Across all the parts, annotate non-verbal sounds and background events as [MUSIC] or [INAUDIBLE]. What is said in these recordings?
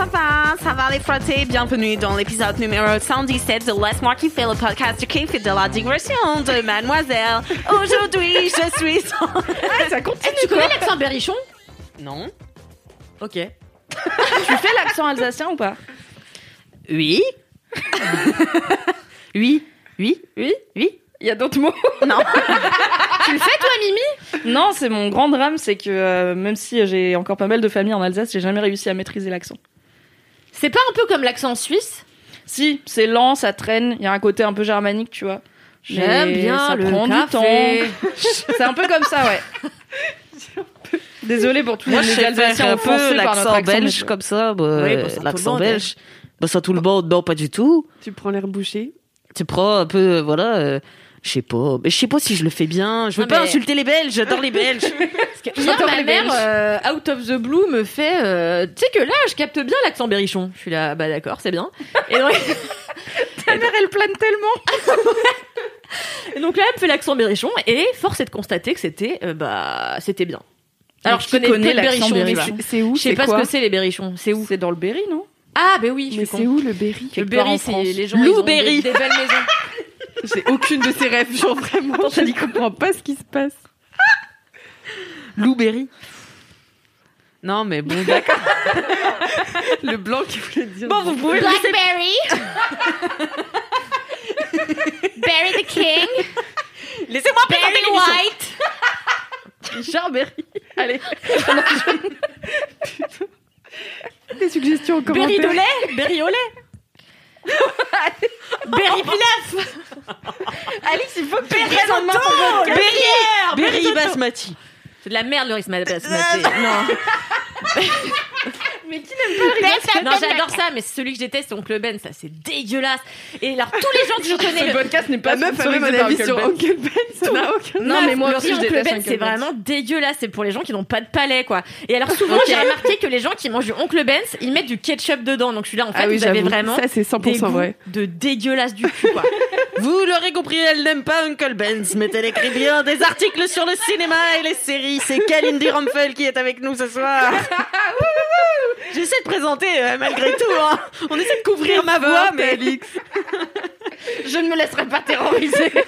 ça va? Ça va les frottés? Bienvenue dans l'épisode numéro 117 de Laisse-moi kiffer le podcast qui fait de la digression de Mademoiselle. Aujourd'hui, je suis... ça continue. Tu connais l'accent berrichon? Non? Ok. Tu fais l'accent alsacien ou pas? Oui? [LAUGHS] oui? Oui? Oui Oui? Il y a d'autres mots? Non? [LAUGHS] Tu le fais toi, Mimi? Non, c'est mon grand drame, c'est que euh, même si j'ai encore pas mal de familles en Alsace, j'ai jamais réussi à maîtriser l'accent. C'est pas un peu comme l'accent suisse? Si, c'est lent, ça traîne, il y a un côté un peu germanique, tu vois. J'aime bien ça le prend café. du temps. [LAUGHS] c'est un peu comme ça, ouais. Désolée pour tous Moi, les Alsaciens un peu l'accent belge comme ça. bah, Oui, bah, l'accent belge. Bah, ça, tout le monde, non, pas du tout. Tu prends l'air bouché. Tu prends un peu, euh, voilà, euh, je sais pas. Je sais pas si je le fais bien. Je veux Non, pas mais- insulter les Belges, j'adore les Belges. [LAUGHS] Hier, ma mère, euh, out of the blue, me fait. euh, tu sais que là, je capte bien l'accent berrichon. Je suis là, bah d'accord, c'est bien. Et donc, [LAUGHS] Ta mère, elle plane tellement [LAUGHS] et donc là, elle me fait l'accent berrichon, et force est de constater que c'était, euh, bah, c'était bien. Alors, Mais je connais, de l'accent berrichon C'est où je sais pas quoi ce que c'est les berrichons. C'est où C'est dans le Berry, non? Ah, ben oui, je Mais c'est où le Berry? Le Berry, c'est les gens. ils ont Louberry. Des, des belles maisons. J'ai aucune de ces rêves, genre vraiment. je ne comprends pas ce qui se passe. Louberry. Non, mais bon, d'accord. [LAUGHS] Le blanc qui voulait dire. Bon, vous pouvez Blackberry. Barry the King. Laissez-moi présenter. White. Richard Berry. Allez. [LAUGHS] des suggestions en Berry commentaire. de lait. Berry au lait. [LAUGHS] Berry Pilaf. [LAUGHS] Alice, il faut que tu prennes en main ton. Berry Berry basmati. C'est de la merde le riz basmati. [LAUGHS] Non. [LAUGHS] Mais qui n'aime pas le riz Non, j'adore ça, mais celui que je déteste, c'est Oncle Ben, ça c'est dégueulasse. Et alors, tous les gens que je [LAUGHS] Ce connais, le- podcast n'est pas La meuf a même un avis Uncle sur Ben. Uncle Ben, ça n'a aucun Non, mais moi le aussi, Oncle déteste Ben, Uncle c'est Ben. vraiment dégueulasse. C'est pour les gens qui n'ont pas de palais, quoi. Et alors, souvent, j'ai remarqué que les gens qui mangent du Oncle Ben, ils mettent du ketchup dedans. Donc, je suis là, en fait, Ah oui, vous avez vraiment Ça, c'est des 100% goûts vrai. de dégueulasse du cul, quoi. [LAUGHS] Vous l'aurez compris, elle n'aime pas Uncle Ben's, mais elle écrit bien des articles sur le cinéma et les séries. C'est Kalindi Rumpel qui est avec nous ce soir. [LAUGHS] J'essaie de présenter euh, malgré tout. hein. On essaie de couvrir ma voix, mais [LAUGHS] Je ne me laisserai pas terroriser. [LAUGHS]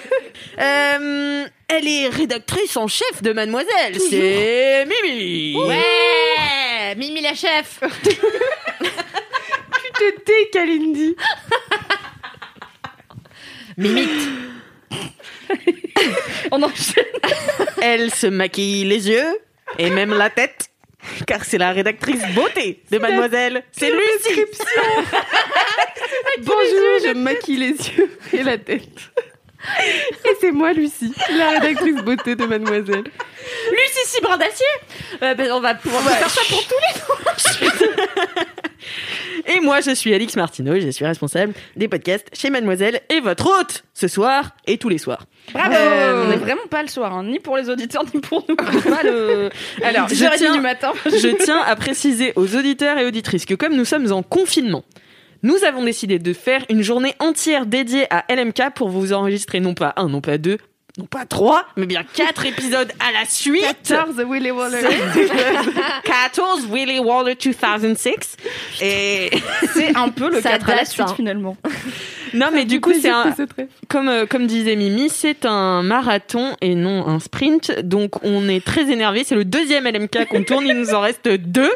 Euh, elle est rédactrice en chef de Mademoiselle. C'est Mimi. Ouais Mimi la chef Tu te tais, Kalindi. Mimite [LAUGHS] On enchaîne. Elle se maquille les yeux et même la tête. Car c'est la rédactrice beauté de Mademoiselle. C'est Lucie. [LAUGHS] Bonjour, je maquille les yeux et la tête. [LAUGHS] Et c'est moi, Lucie, la rédactrice beauté de Mademoiselle. Lucie Cibrin d'acier Euh, ben, On va pouvoir faire ça pour tous [LAUGHS] Et moi, je suis Alix Martineau, je suis responsable des podcasts chez Mademoiselle et votre hôte ce soir et tous les soirs. Bravo Euh, On n'est vraiment pas le soir, hein, ni pour les auditeurs, ni pour nous. Pas le... [LAUGHS] Alors, je 10h30 tiens- du matin. Je tiens à préciser aux auditeurs et auditrices que comme nous sommes en confinement, nous avons décidé de faire une journée entière dédiée à LMK pour vous enregistrer non pas un, non pas deux, non pas trois, mais bien quatre épisodes à la suite. 14 Willy Waller. [LAUGHS] 14 Willy Waller 2006. Et C'est un peu le Ça 4 à la suite, hein. finalement. Non, mais du coup, c'est un, comme, euh, comme disait Mimi, c'est un marathon et non un sprint. Donc, on est très énervé. C'est le deuxième LMK qu'on tourne. Il nous en reste deux.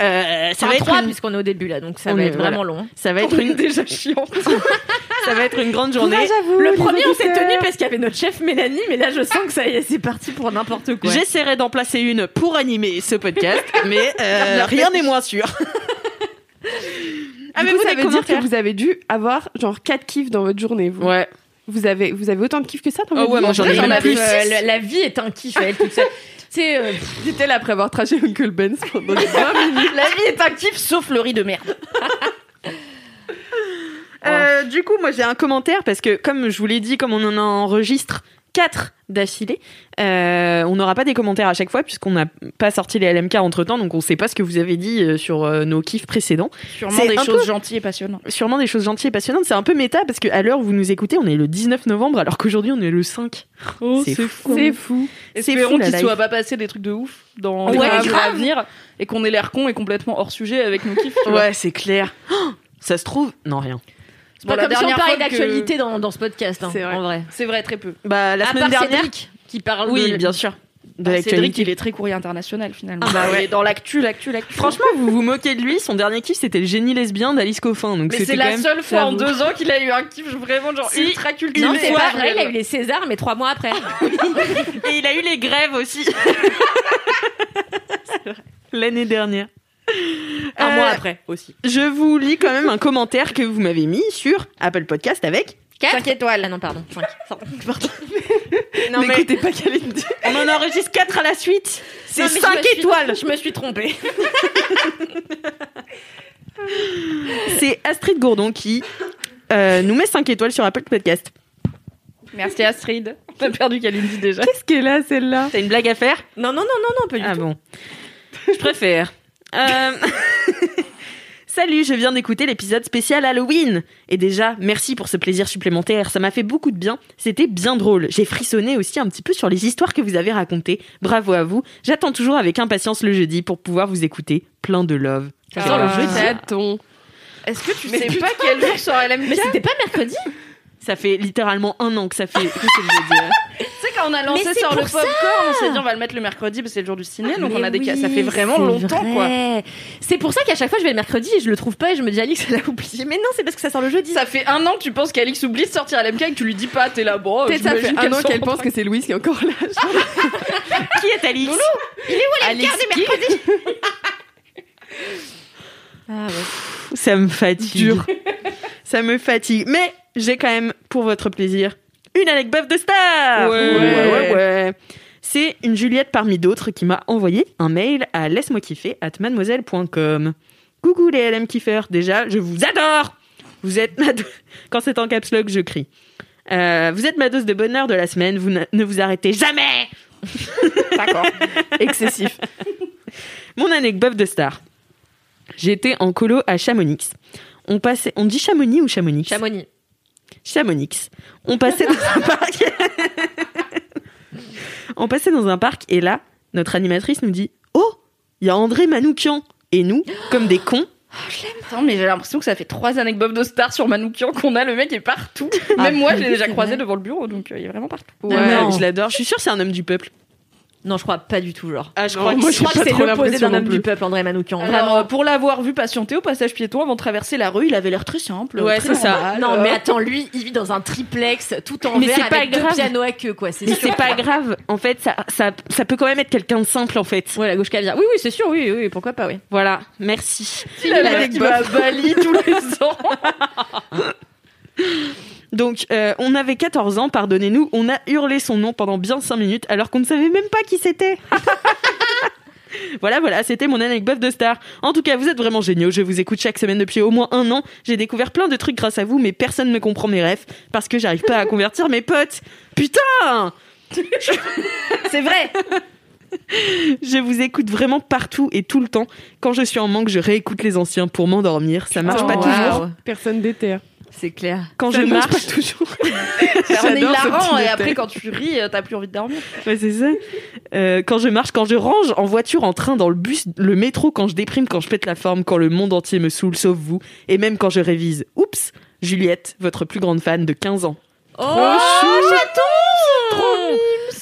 Euh, ça va être trois une- puisqu'on est au début là, donc ça On va est- être voilà. vraiment long. ça va être une déjà chiant. [LAUGHS] Ça va être une grande journée. Le premier, on s'est tenu parce qu'il y avait notre chef Mélanie, mais là, je sens que ça y est, c'est parti pour n'importe quoi. J'essaierai d'en placer une pour animer ce podcast, mais euh, rien n'est moins sûr. [LAUGHS] Avez-vous coup, ça veut dire que vous avez dû avoir genre 4 kiffs dans votre journée. Vous, Ouais. vous, avez, vous avez autant de kiffs que ça dans Oh votre ouais, vie moi, j'en ai même plus. euh, la, la vie est un kiff à elle toute seule. [LAUGHS] C'est euh, J'étais là après avoir traché Uncle Ben's pendant 20 minutes. [LAUGHS] La vie est un kiff sauf le riz de merde. [LAUGHS] Euh, du coup, moi j'ai un commentaire parce que, comme je vous l'ai dit, comme on en enregistre 4 d'affilée, euh, on n'aura pas des commentaires à chaque fois puisqu'on n'a pas sorti les LMK entre temps, donc on sait pas ce que vous avez dit euh, sur euh, nos kiffs précédents. Sûrement des choses gentilles et passionnantes. Sûrement des choses gentilles et passionnantes. C'est un peu méta parce qu'à l'heure où vous nous écoutez, on est le 19 novembre alors qu'aujourd'hui on est le 5. c'est fou. C'est fou. C'est Espérons fou, la qu'il life. soit pas passé des trucs de ouf dans Ouais, les mois grave. à venir et qu'on ait l'air con et complètement hors sujet avec nos kiffs. Ouais, c'est clair. Oh, ça se trouve, non rien. C'est pas Bon, la comme si on parlait que- d'actualité dans, dans ce podcast, hein, C'est vrai. en vrai. C'est vrai, très peu. Bah la à semaine part dernière. Cédric, qui parle Oui, de... bien sûr. De Bah, Cédric, il est très courrier international finalement. Ah bah ouais. Il est dans l'actu, l'actu, l'actu. Franchement, vous vous moquez de lui. Son dernier kiff, c'était le génie lesbien d'Alice Coffin. Donc mais c'est quand la même- seule fois en deux ans qu'il a eu un kiff vraiment genre Si, ultra cultivé. Non, c'est pas vrai, il a eu les Césars, mais trois mois après. [LAUGHS] Et il a eu les grèves aussi. [LAUGHS] L'année dernière. [LAUGHS] Un Euh, mois après aussi. Je vous lis quand même un commentaire que vous m'avez mis sur Apple Podcast avec. 5 étoiles. Ah non, pardon. Cinq. Pardon. [LAUGHS] Non, mais N'écoutez pas [LAUGHS] on en enregistre 4 à la suite. C'est Non, mais je 5 me suis- étoiles. Je me suis trompée. C'est Astrid Gourdon qui euh, nous met 5 étoiles sur Apple Podcast. Merci Astrid. T'as perdu Kalindi déjà. Qu'est-ce qu'elle a celle-là? T'as une blague à faire? Non, non, non, non, non, pas du Ah tout. bon. Je préfère. Euh, [LAUGHS] Salut, je viens d'écouter l'épisode spécial Halloween. Et déjà, merci pour ce plaisir supplémentaire. Ça m'a fait beaucoup de bien. C'était bien drôle. J'ai frissonné aussi un petit peu sur les histoires que vous avez racontées. Bravo à vous. J'attends toujours avec impatience le jeudi pour pouvoir vous écouter. Plein de love. Ça sort le Ah. jeudi. Attends. Est-ce que tu sais pas quel jour sera LMK Mais c'était pas mercredi Ça fait littéralement un an que ça fait que c'est le jeudi. Quand on a lancé sur le ça popcorn, on s'est dit on va le mettre le mercredi parce que c'est le jour du ciné, donc Mais on a des oui, Ça fait vraiment longtemps quoi. C'est pour ça qu'à chaque fois je vais le mercredi et je le trouve pas et je me dis Alix elle a oublié. Mais non, c'est parce que ça sort le jeudi. Ça fait un an que tu penses qu'Alix oublie de sortir à l'MK et que tu lui dis pas, t'es là, bon. Peut-être ça fait un qu'elle an qu'elle pense que c'est Louise qui est encore là. [LAUGHS] Qui est Alice Alice qui Ah ouais. Ça me fatigue. Dur. Ça me fatigue. Mais j'ai quand même, pour votre plaisir, une anecdote de star. Ouais. ouais, ouais, ouais. C'est une Juliette parmi d'autres qui m'a envoyé un mail à laisse-moi kiffer at mademoiselle.com. Coucou les LM kiffeurs, déjà, je vous adore. Vous êtes ma do- [LAUGHS] Quand c'est en caps lock, je crie. Euh, vous êtes ma dose de bonheur de la semaine, vous ne ne vous arrêtez jamais. [LAUGHS] D'accord. Excessif. Mon anecdote de star. J'étais en colo à Chamonix. On passait, on dit Chamonix ou Chamonix? Chamonix. Chamonix. On passait dans un parc. [LAUGHS] on passait dans un parc et là, notre animatrice nous dit Oh, il y a André Manoukian. Et nous, comme des cons, Attends, mais j'ai l'impression que ça fait trois anecdotes de star sur Manoukian qu'on a. Le mec est partout. Ah, Même moi, je l'ai déjà croisé devant le bureau, donc euh, il est vraiment partout. Ouais, non. je l'adore. Je suis sûre que c'est un homme du peuple. Non, je crois pas du tout, genre. Ah, je Non, crois moi, que Je j'ai crois que c'est l'opposé d'un homme du peuple, André Manoukian. Alors, Vraiment. euh, pour l'avoir vu patienter au passage piéton avant de traverser la rue, il avait l'air très simple. Ouais, c'est ça. Non, Euh, mais attends, lui, il vit dans un triplex tout en Mais verre c'est pas avec deux grave. pianos à queue, quoi. C'est Mais sûr. c'est pas grave. En fait, ça, ça, ça peut quand même être quelqu'un de simple, en fait. Ouais, la gauche caviar. Oui, oui, c'est sûr, oui, oui, pourquoi pas, oui. Voilà. Merci. il a l'air qui va à Bali tous les [LAUGHS] ans. [LAUGHS] Donc, euh, on avait 14 ans, pardonnez-nous, on a hurlé son nom pendant bien 5 minutes alors qu'on ne savait même pas qui c'était. [LAUGHS] voilà, voilà, c'était mon anecdote de star. En tout cas, vous êtes vraiment géniaux, je vous écoute chaque semaine depuis au moins un an. J'ai découvert plein de trucs grâce à vous, mais personne ne comprend mes rêves parce que j'arrive pas à convertir mes potes. Putain [LAUGHS] C'est vrai. [LAUGHS] Je vous écoute vraiment partout et tout le temps. Quand je suis en manque, je réécoute les anciens pour m'endormir. Ça marche Oh, pas wow. toujours. Personne déterre. C'est clair. Quand Ça je marche marche, pas toujours. [LAUGHS] On est hilarant et après quand tu ris, euh, t'as plus envie de dormir. Ouais, c'est ça. Euh, quand je marche, quand je range, en voiture, en train, dans le bus, le métro, quand je déprime, quand je pète la forme, quand le monde entier me saoule, sauf vous, et même quand je révise. Oups, Juliette, votre plus grande fan de 15 ans. Oh, chaton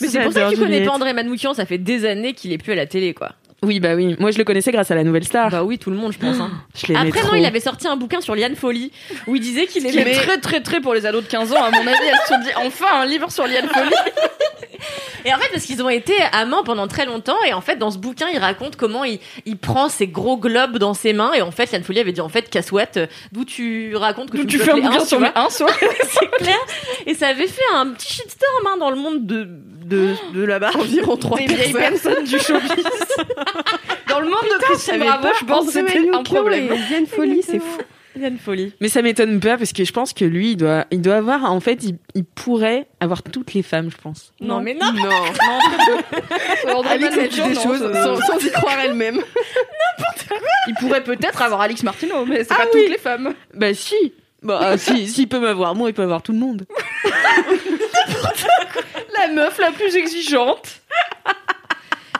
Mais c'est pour ça que tu connais pas André Manoukian, ça fait des années qu'il est plus à la télé, quoi. Oui, bah oui. Moi, je le connaissais grâce à la nouvelle star. Bah oui, tout le monde, je pense. hein. [GASPS] je Après, trop. non, il avait sorti un bouquin sur Liane Folly où il disait qu'il aimait. très très très pour les ados de 15 ans, à mon avis, elles se sont dit enfin un livre sur Liane Folly. [LAUGHS] Et en fait, parce qu'ils ont été amants pendant très longtemps, et en fait, dans ce bouquin, il raconte comment il, il prend ses gros globes dans ses mains, et en fait, Liane Folly avait dit en fait, Cassouette, d'où tu racontes que tu, tu fais un bouquin un, sur vois. 1 soit. [LAUGHS] c'est clair. Et ça avait fait un petit shitstorm hein, dans le monde de, de, de là-bas. Environ trois Des vieilles personnes. personnes du showbiz. [LAUGHS] Dans le monde de Christine J'avais Bravo, pas je pense que c'était un problème. et Liane Folly, c'est [LAUGHS] fou. Liane Folly. Mais ça m'étonne pas parce que je pense que lui, il doit, il doit avoir, en fait, il, il pourrait avoir toutes les femmes, je pense. Non, mais non. Non. [LAUGHS] André Alix, elle dit des non, choses sans, sans y croire elle-même. [LAUGHS] Il pourrait peut-être avoir Alix Martineau, mais c'est Ah pas oui. toutes les femmes. Bah si. Bah si, s'il peut m'avoir moi, il peut avoir tout le monde. La meuf la plus exigeante.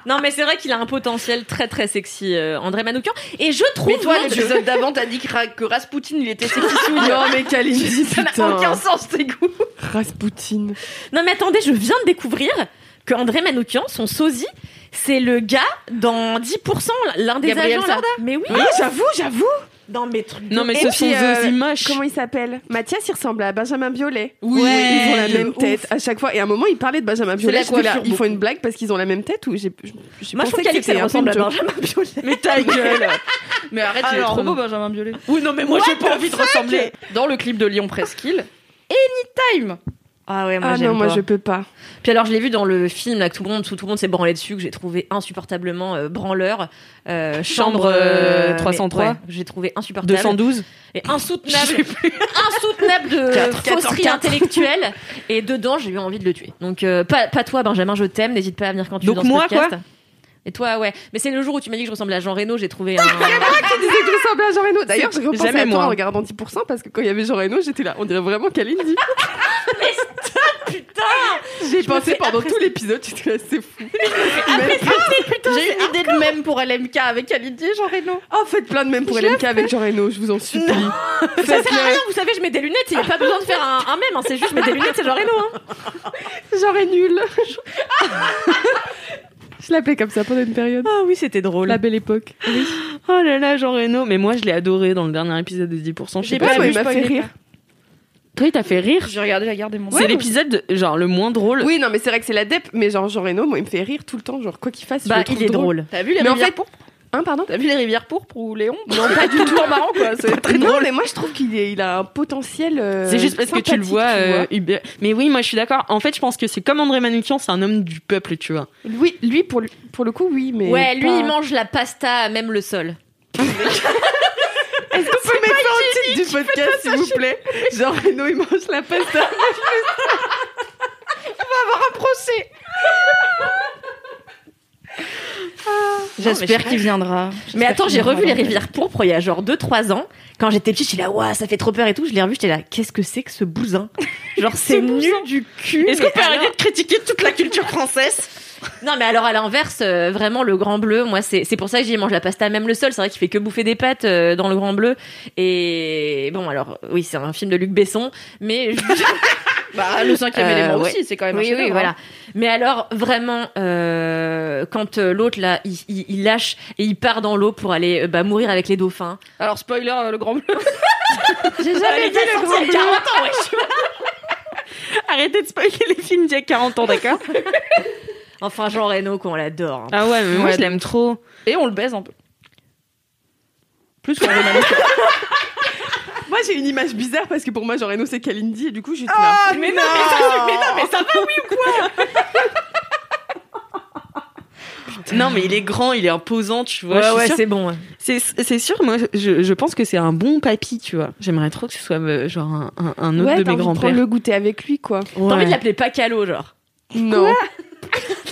Non, mais c'est vrai qu'il a un potentiel très très sexy, euh, André Manoukian. Et je trouve. Mais toi, l'épisode d'avant, t'as dit que, Ra- que Rasputin, il était sexy Non, mais Kalindi, Ça n'a aucun sens, tes goûts. Rasputin. Non mais attendez, je viens de découvrir que André Manoukian, son sosie, c'est le gars dans 10%, l'un des Gabriel agents là. Sarda Mais oui, Oui, j'avoue, j'avoue. Dans mes trucs. Non mais Et ce puis, sont euh, Zosie moches. Comment il s'appelle? Mathias, il ressemble à Benjamin Biolay. Oui, ils ont la même ouf. tête à chaque fois. Et à un moment, il parlait de Benjamin la Biolay. Ils font une blague parce qu'ils ont la même tête ou j'ai Moi je pensais trouve que qu'Alix ressemble à. Benjamin Biolay. Mais ta [LAUGHS] gueule. Mais arrête, il est Alors, trop beau. Benjamin Biolay. Oui, non mais moi j'ai pas envie de ressembler. Dans le clip de Lyon Presqu'île, Anytime. Ah ouais, moi Ah moi je peux pas. Puis alors je l'ai vu dans le film là que tout le monde, tout, tout le monde s'est branlé dessus, que j'ai trouvé insupportablement euh, branleur. Euh, chambre euh, mais 303. ouais, j'ai trouvé insupportable 212. et insoutenable, [LAUGHS] insoutenable de Quatre, fausserie 404. intellectuelle. Et dedans j'ai eu envie de le tuer. Donc euh, pas, pas toi Benjamin, je t'aime, n'hésite pas à venir quand tu Donc veux dans ce moi, podcast. quoi Et toi ouais, mais c'est le jour où tu m'as dit que je ressemblais à Jean Reno, j'ai trouvé un. Tu disais que je ressemblais à Jean Reno. D'ailleurs, j'ai repensé à toi moi. en regardant 10% parce que quand il y avait Jean Reno, j'étais là. On dirait vraiment Kalindi. [LAUGHS] Putain J'ai pensé pendant tout l'épisode, c'est fou. J'ai une idée de même pour LMK avec Kalindi et Jean Reno. Oh, faites plein de mèmes pour LMK avec Jean Reno, je vous en supplie. Ça sert à rien, vous savez, je mets des lunettes, il n'y a pas besoin de faire un, un mème, hein, c'est juste je mets des lunettes, c'est Jean Reno. Hein. Jean est nul. je l'appelais comme ça pendant une période. Ah oui, c'était drôle. La belle époque. Oh là là, Jean Reno. Mais moi je l'ai adoré dans le dernier épisode de 10%. Je sais pas. pas moi, il m'a je fait rire. Toi, il t'a fait rire. J'ai regardé, j'ai regardé mon. C'est l'épisode genre le moins drôle. Oui, non, mais c'est vrai que c'est la dep, mais genre Jean Reno, moi, il me fait rire tout le temps. Genre, quoi qu'il fasse, je Bah, le trouve il est drôle. T'as vu les Mais en rivières fait- pourpres Hein, pardon T'as vu les rivières pourpres ou Léon Non, pas [LAUGHS] du tout marrant quoi. C'est [LAUGHS] très Non, drôle. mais moi, je trouve qu'il est- il a un potentiel. euh, C'est juste parce que tu le vois, tu euh, Hubert- Mais oui, moi je suis d'accord. En fait, je pense que c'est comme André Manoukian, c'est un homme du peuple, tu vois. Oui, lui, pour, pour le coup, oui, mais. Ouais, lui, pas- il mange la pasta à même le sol. [LAUGHS] Est-ce qu'on [LAUGHS] peut mettre ça au titre du podcast, s'il vous plaît Jean [LAUGHS] Reno, il mange la pasta. un procès. [LAUGHS] J'espère qu'il viendra. Mais attends, j'ai revu les rivières pourpres il y a genre 2-3 ans. Quand j'étais petite, j'étais là, waouh, ça fait trop peur et tout. Je l'ai revu, j'étais là, qu'est-ce que c'est que ce bousin? [LAUGHS] Genre, c'est nul du cul. Est-ce qu'on peut alors- arrêter de critiquer toute la culture française? [LAUGHS] Non, mais alors à l'inverse, euh, vraiment le grand bleu, moi c'est c'est pour ça que j'y mange la pasta même le sol. C'est vrai qu'il fait que bouffer des pâtes euh, dans le grand bleu. Et bon, alors oui, c'est un film de Luc Besson, mais je- [LAUGHS] Bah le cinquième Euh, élément ouais. aussi, c'est quand même. un oui, oui, voilà. hein. Mais alors vraiment, euh, quand euh, l'autre là, il, il- il lâche et il part dans l'eau pour aller euh, bah, mourir avec les dauphins. Alors spoiler, euh, le grand bleu. [LAUGHS] J'ai jamais vu le grand bleu. 40 ans, wesh. [LAUGHS] Arrêtez de spoiler les films d'il y a 40 ans, d'accord [LAUGHS] Enfin, Jean Reno, qu'on l'adore. hein. Ah ouais, mais moi Ouais, je l'aime trop. Et on le baise un peu. Plus qu'on le j'ai une image bizarre parce que pour moi, Jean Reno, c'est Kalindi et du coup, je suis là. Ah, mais non, mais ça, mais non, mais ça va, oui. Non, mais il est grand, il est imposant, tu vois. Ouais, ouais, c'est bon. ouais. c'est c'est sûr, moi je, je pense que c'est un bon papy, tu vois. J'aimerais trop que ce soit euh, genre un, un- un autre ouais, de t'as mes envie de grands-pères. le goûter avec lui, quoi. T'as envie de l'appeler Pacalo, genre. Non. [LAUGHS]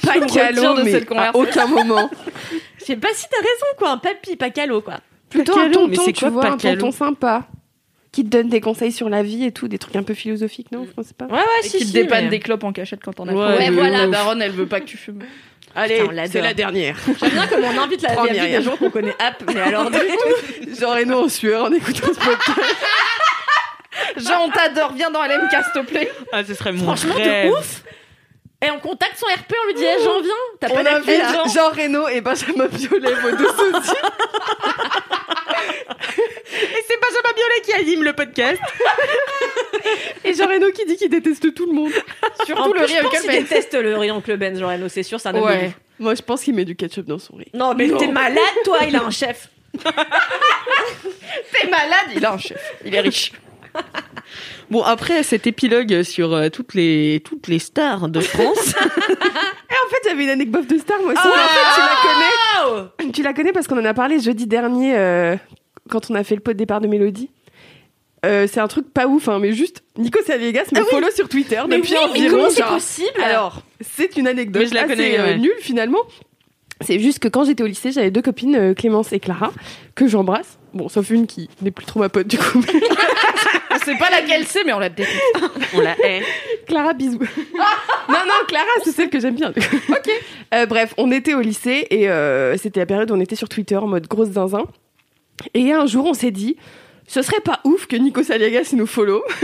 Pas me retire calo, de mais cette à aucun moment. Je sais pas si t'as raison, quoi. Un papy, Pacalo, quoi. Plutôt Pacalo, un tonton, mais c'est tu quoi, vois, un Pacalo tonton sympa. Qui te donne des conseils sur la vie et tout, des trucs un peu philosophiques, non? Je sais pas. Ouais, ouais, Et qui te dépanne des clopes en cachette quand on a Ouais, ouais, voilà. La daronne, elle veut pas que tu fumes. Allez, on c'est la dernière. [LAUGHS] J'aime bien comme on invite la, Myriam. des gens qu'on connaît app, mais alors [LAUGHS] du tout. Jean Reno en sueur en écoutant ce podcast. Jean, on t'adore, viens dans LMK, s'il te plaît. Ah, ce serait mon Franchement, rêve. de ouf. Et on contacte son RP, on lui dit eh, J'en viens, t'as pas On invite Jean Reno et Benjamin Biolay, vos deux. [LAUGHS] Et c'est Benjamin Biolay qui anime le podcast. [LAUGHS] Et Jean Reno qui dit qu'il déteste tout le monde. Surtout le je riz pense Uncle qu'il Ben. déteste le riz Uncle Ben, genre Reno, c'est sûr, homme de Ouais. Moi, je pense qu'il met du ketchup dans son riz. Non, mais t'es malade, toi, il a un chef. [LAUGHS] T'es malade, il a un chef. Il est riche. Bon, après cet épilogue sur euh, toutes, les, toutes les stars de France, [LAUGHS] Et en fait, j'avais une anecdote de star, moi aussi. Ah en fait, tu la connais. Tu la connais parce qu'on en a parlé jeudi dernier euh, quand on a fait le pot de départ de Mélodie. Euh, c'est un truc pas ouf, hein, mais juste Nico Saliegas me follow sur Twitter depuis oui, mais environ. c'est genre- possible Alors, c'est une anecdote Mais je la assez connais, euh, ouais. nulle finalement. C'est juste que quand j'étais au lycée, j'avais deux copines, euh, Clémence et Clara, que j'embrasse. Bon, sauf une qui n'est plus trop ma pote du coup. [LAUGHS] On sait pas laquelle c'est, mais on la déteste. on la hait. Clara, bisous. non, non, Clara, c'est celle que j'aime bien. ok. bref, on était au lycée et euh, c'était la période où on était sur Twitter en mode grosse zinzin. Et un jour, on s'est dit, ce serait pas ouf que Nico Saliagas nous follow. [LAUGHS]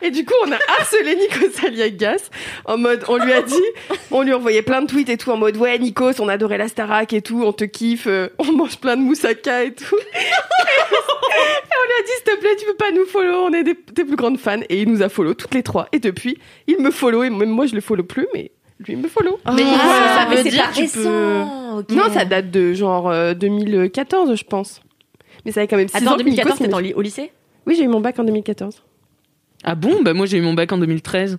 Et du coup, on a [LAUGHS] harcelé Nico Saliagas en mode, on lui a dit, [LAUGHS] on lui envoyait plein de tweets et tout en mode, ouais, Nikos, on adorait la Starac et tout, on te kiffe, euh, on mange plein de moussaka et tout. Et on lui a dit, s'il te plaît, tu peux pas nous follow, on est des, tes plus grandes fans. Et il nous a follow toutes les trois. Et depuis, il me follow et même moi, je le follow plus, mais lui, il me follow. Mais Ah, ça mais veut c'est dire tu peux-. Non, ça date de genre euh, 2014, je pense. Mais ça avait quand même 6 Attends, ans en que 2014, Nikos, il t'étais me- en li- au lycée? Oui, j'ai eu mon bac en 2014. Ah bon? Bah moi j'ai eu mon bac en 2013.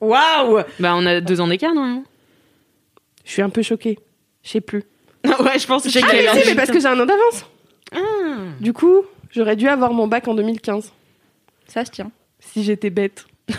Waouh Bah on a deux ans d'écart, non Je suis un peu choquée. Je sais plus. [LAUGHS] Ouais, je pense que j'ai Ah, mais si, mais parce que j'ai un an d'avance. Ah. Du coup, j'aurais dû avoir mon bac en 2015. Ça se tient. Si j'étais bête. [LAUGHS]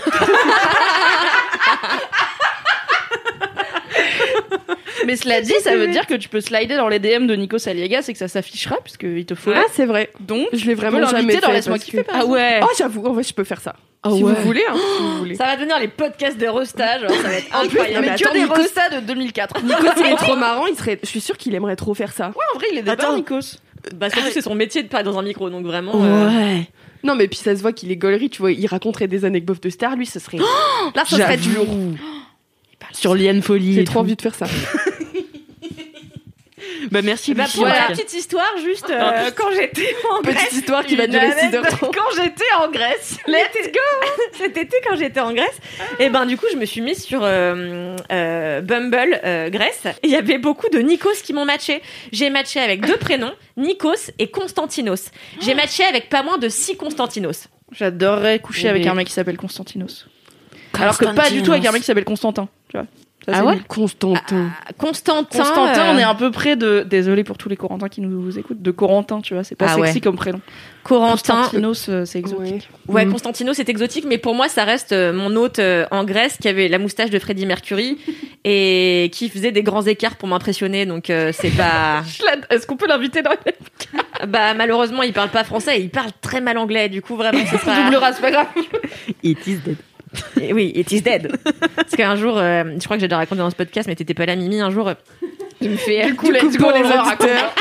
Mais cela dit, ça veut dire que tu peux slider dans les DM de Nico Saliegas et que ça s'affichera puisqu'il te faut. Ah, c'est vrai. Donc, Je peux vraiment jamais dans Laisse-moi kiffer. Ah ouais Oh, j'avoue, en vrai, je peux faire ça. Ah si ouais. vous voulez, hein, si vous [GASPS] voulez. Ça va devenir les podcasts de Rostage, genre, ça va être incroyable. mais Mais que des Nikos- de 2004. Nico, il est trop marrant. Il serait... Je suis sûre qu'il aimerait trop faire ça. En vrai, il est débat, Nikos. Bah, surtout, c'est son métier de parler dans un micro, donc vraiment. euh, Ouais. Non, mais puis ça se voit qu'il est gaulerie, tu vois. Il raconterait des anecdotes de stars, lui, ce serait. [GASPS] Là, ça serait du lourd. Sur Liane Folie. J'ai trop tout. envie de faire ça. [LAUGHS] Bah merci Bah, Lucie, pour en la petite histoire, juste euh, [LAUGHS] quand j'étais en Grèce. Petite histoire qui va durer anecdote 6h30. Quand j'étais en Grèce, let's go [LAUGHS] Cet été, quand j'étais en Grèce, et ben du coup, je me suis mise sur euh, euh, Bumble euh, Grèce. Et Il y avait beaucoup de Nikos qui m'ont matché. J'ai matché avec deux prénoms, Nikos et Constantinos. J'ai matché avec pas moins de six Constantinos. J'adorerais coucher Eh avec un mec qui s'appelle Constantinos. Alors que pas du tout avec un mec qui s'appelle Constantin. Tu vois. Ça, Ah c'est ouais nul. Constantin. Constantin. Constantin, euh, on est un peu près de. Désolé pour tous les Corentins qui nous écoutent. De Corentin, tu vois. C'est pas Ah sexy ouais. comme prénom. Corentin. Constantinos, euh, c'est exotique. Ouais. Ouais, Mhm. Constantinos c'est exotique, mais pour moi, ça reste euh, mon hôte euh, en Grèce qui avait la moustache de Freddie Mercury [LAUGHS] et qui faisait des grands écarts pour m'impressionner. Donc euh, c'est pas. [LAUGHS] Est-ce qu'on peut l'inviter dans la bah malheureusement, il parle pas français, et il parle très mal anglais. Du coup, vraiment, ce sera. double race, pas grave. It is dead. Et oui, it is dead. Parce qu'un jour, euh, je crois que j'ai déjà raconté dans ce podcast, mais t'étais pas là, Mimi. Un jour, euh, il me fait. Du coup, let's go, pour les les auditeurs. auditeurs.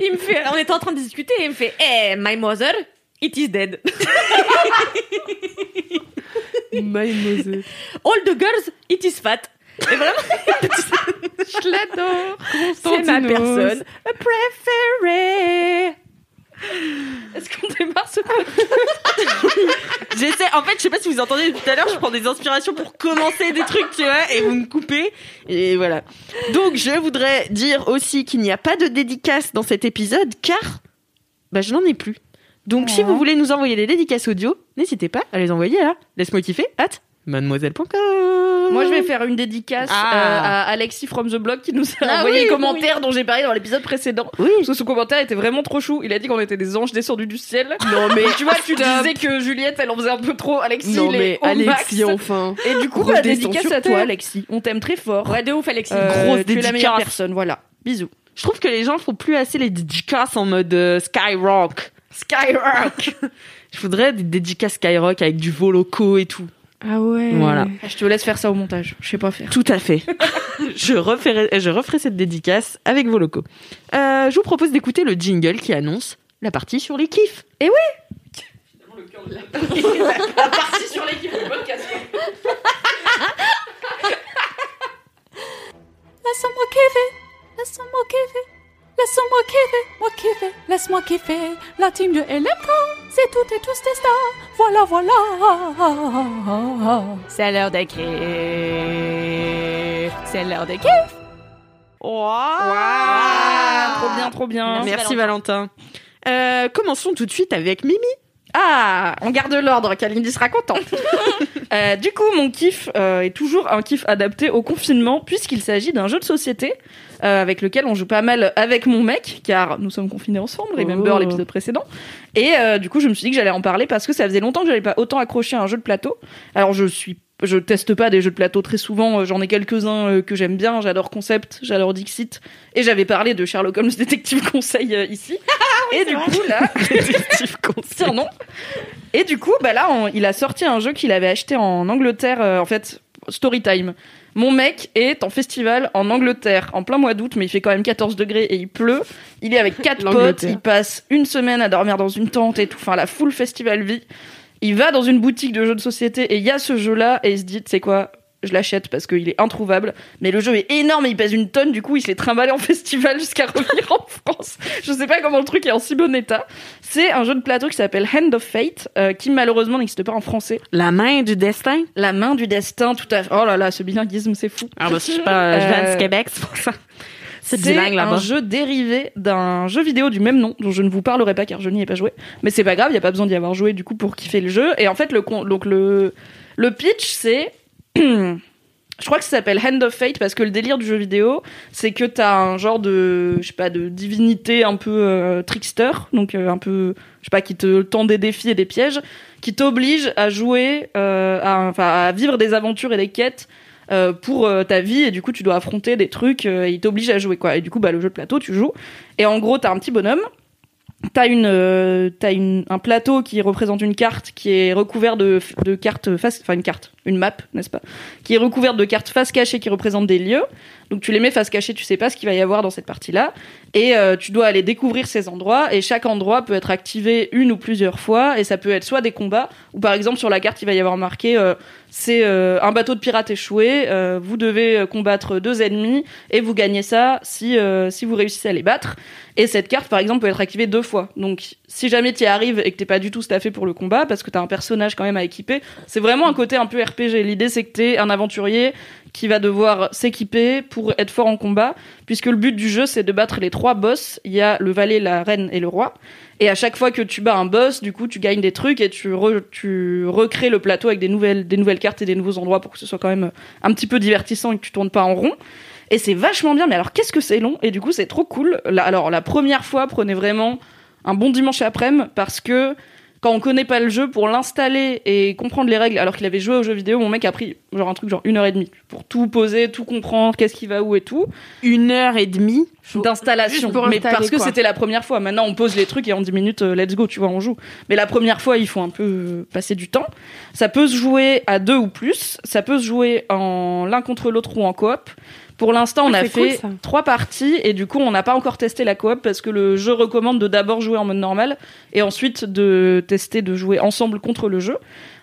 il me fait. On était en train de discuter, et il me fait, hey, my mother. It is dead. My mother. All the girls, it is fat. Et vraiment, [LAUGHS] Je l'adore. c'est ma personne préférée. Est-ce qu'on démarre ce podcast J'essaie, en fait, je sais pas si vous entendez depuis tout à l'heure, je prends des inspirations pour commencer des trucs, tu vois, et vous me coupez. Et voilà. Donc, je voudrais dire aussi qu'il n'y a pas de dédicace dans cet épisode, car, bah, je n'en ai plus. Donc, si vous voulez nous envoyer des dédicaces audio, n'hésitez pas à les envoyer à laisse-moi kiffer at mademoiselle.com. Moi, je vais faire une dédicace Ah. euh, à Alexis from the blog qui nous a Ah envoyé oui, les commentaires dont j'ai parlé dans l'épisode précédent. Oui. Parce que son commentaire était vraiment trop chou. Il a dit qu'on était des anges descendus du ciel. Non, mais. tu vois, tu disais que Juliette, elle en faisait un peu trop. Alexis, Non, il est mais au Alexis, max. enfin. Et du coup, Grosse bah, dédicace à toi. Alexis. On t'aime très fort. Ouais, de ouf, Alexis. Euh, grosse tu es la meilleure dédicace. personne. Voilà. Bisous. Je trouve que les gens font plus assez les dédicaces en mode euh, Skyrock. Skyrock. [LAUGHS] Je voudrais des dédicaces Skyrock avec du voloco et tout. Ah ouais. Voilà. Ah, je te laisse faire ça au montage. Je sais pas faire. Tout à fait. [LAUGHS] je, referai, je referai cette dédicace avec vos locaux. Euh, je vous propose d'écouter le jingle qui annonce la partie sur les kiffs. Et oui Finalement, le cœur la partie, la partie sur les kiffs du podcast. [LAUGHS] Laisse-moi kiffer. Laisse-moi kiffer. Laisse-moi kiffer, moi kiffer, laisse-moi kiffer. La team de LMK, c'est toutes et tous des stars. Voilà, voilà. C'est l'heure de kiff. C'est l'heure de kiff. Ah, trop bien, trop bien. Merci, Valentin. Euh, commençons tout de suite avec Mimi. Ah, on garde l'ordre, Kalindi sera contente. [LAUGHS] Euh, du coup, mon kiff euh, est toujours un kiff adapté au confinement, puisqu'il s'agit d'un jeu de société euh, avec lequel on joue pas mal avec mon mec, car nous sommes confinés ensemble, remember Oh. l'épisode précédent. Et du coup, je me suis dit que j'allais en parler parce que ça faisait longtemps que j'avais pas autant accroché à un jeu de plateau. Alors, je suis je teste pas des jeux de plateau très souvent, euh, j'en ai quelques-uns euh, que j'aime bien, j'adore Concept, j'adore Dixit, et j'avais parlé de Sherlock Holmes Détective Conseil euh, ici. [LAUGHS] et du coup là, [LAUGHS] Tiens, non. Et du coup, bah là, on- il a sorti un jeu qu'il avait acheté en Angleterre, euh, en fait, Storytime. Mon mec est en festival en Angleterre en plein mois d'août, mais il fait quand même 14 degrés et il pleut. Il est avec quatre potes, il passe une semaine à dormir dans une tente et tout, enfin la full festival vie. Il va dans une boutique de jeux de société et il y a ce jeu-là et il se dit, tu sais quoi, je l'achète parce qu'il est introuvable. Mais le jeu est énorme et il pèse une tonne, du coup il se l'est trimballé en [LAUGHS] festival jusqu'à revenir en France. Je sais pas comment le truc est en si bon état. C'est un jeu de plateau qui s'appelle Hand of Fate, euh, qui malheureusement n'existe pas en français. La main du destin? La main du destin, tout à fait. Oh là là, ce bilinguisme, c'est fou. Ah bah, je sais pas, je viens Euh, de Québec, c'est pour ça. C'est bilingue un jeu dérivé d'un jeu vidéo du même nom, dont je ne vous parlerai pas car je n'y ai pas joué. Mais c'est pas grave, il y a pas besoin d'y avoir joué du coup pour kiffer le jeu. Et en fait, le con- donc le le pitch c'est [CLEARS THROAT] je crois que ça s'appelle Hand of Fate parce que le délire du jeu vidéo, c'est que t'as un genre de, je sais pas, de divinité un peu euh, trickster, donc euh, un peu, je sais pas, qui te tend des défis et des pièges, qui t'oblige à jouer, euh, à, enfin, à vivre des aventures et des quêtes euh, pour euh, ta vie et du coup tu dois affronter des trucs euh, et il t'oblige à jouer quoi. Et du coup, bah le jeu de plateau, tu joues et en gros t'as un petit bonhomme. T'as une, euh, t'as une, un plateau qui représente une carte qui est recouvert de, de cartes face, enfin une carte, une map, n'est-ce pas, qui est recouverte de cartes face cachée qui représentent des lieux. Donc tu les mets face cachée, tu sais pas ce qu'il va y avoir dans cette partie-là, et euh, tu dois aller découvrir ces endroits. Et chaque endroit peut être activé une ou plusieurs fois, et ça peut être soit des combats, ou par exemple sur la carte il va y avoir marqué euh, c'est euh, un bateau de pirates échoué, vous devez combattre deux ennemis et vous gagnez ça si si vous réussissez à les battre. Et cette carte, par exemple, peut être activée deux fois. Donc, si jamais tu y arrives et que t'es pas du tout staffé pour le combat, parce que t'as un personnage quand même à équiper, c'est vraiment un côté un peu RPG. L'idée, c'est que t'es un aventurier qui va devoir s'équiper pour être fort en combat, puisque le but du jeu, c'est de battre les trois boss. Il y a le valet, la reine et le roi. Et à chaque fois que tu bats un boss, du coup, tu gagnes des trucs et tu, re- tu recrées le plateau avec des nouvelles, des nouvelles cartes et des nouveaux endroits pour que ce soit quand même un petit peu divertissant et que tu tournes pas en rond. Et c'est vachement bien, mais alors qu'est-ce que c'est long? Et du coup, c'est trop cool. Alors, la première fois, prenez vraiment un bon dimanche après-midi parce que quand on connaît pas le jeu, pour l'installer et comprendre les règles, alors qu'il avait joué au jeu vidéo, mon mec a pris genre un truc genre une heure et demie pour tout poser, tout comprendre, qu'est-ce qui va où et tout. Une heure et demie. D'installation. Mais parce que c'était la première fois. Maintenant, on pose les trucs et en 10 minutes, euh, let's go, tu vois, on joue. Mais la première fois, il faut un peu euh, passer du temps. Ça peut se jouer à deux ou plus. Ça peut se jouer en l'un contre l'autre ou en coop. Pour l'instant, on Ah, a cool, fait trois parties et du coup, on n'a pas encore testé la coop parce que le jeu recommande de d'abord jouer en mode normal et ensuite de tester de jouer ensemble contre le jeu.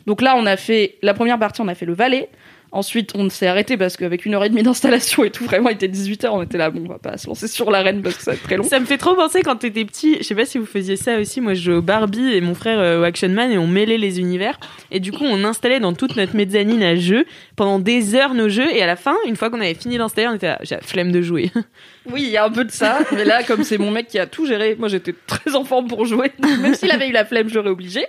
Donc là, on a fait la première partie, on a fait le valet. Ensuite, on s'est arrêté parce qu'avec une heure et demie d'installation et tout, vraiment, il était 18h, on était là, bon, on va pas se lancer sur l'arène parce que ça va être très long. Ça me fait trop penser quand t'étais petit. Je sais pas si vous faisiez ça aussi. Moi, je jouais au Barbie et mon frère euh, au Action Man et on mêlait les univers. Et du coup, on installait dans toute notre mezzanine à jeu pendant des heures nos jeux. Et à la fin, une fois qu'on avait fini d'installer, on était là, j'ai la flemme de jouer. Oui, il y a un peu de ça, mais là, comme c'est mon mec qui a tout géré, moi j'étais très en forme pour jouer. [LAUGHS] Même s'il avait eu la flemme, je l'aurais obligé.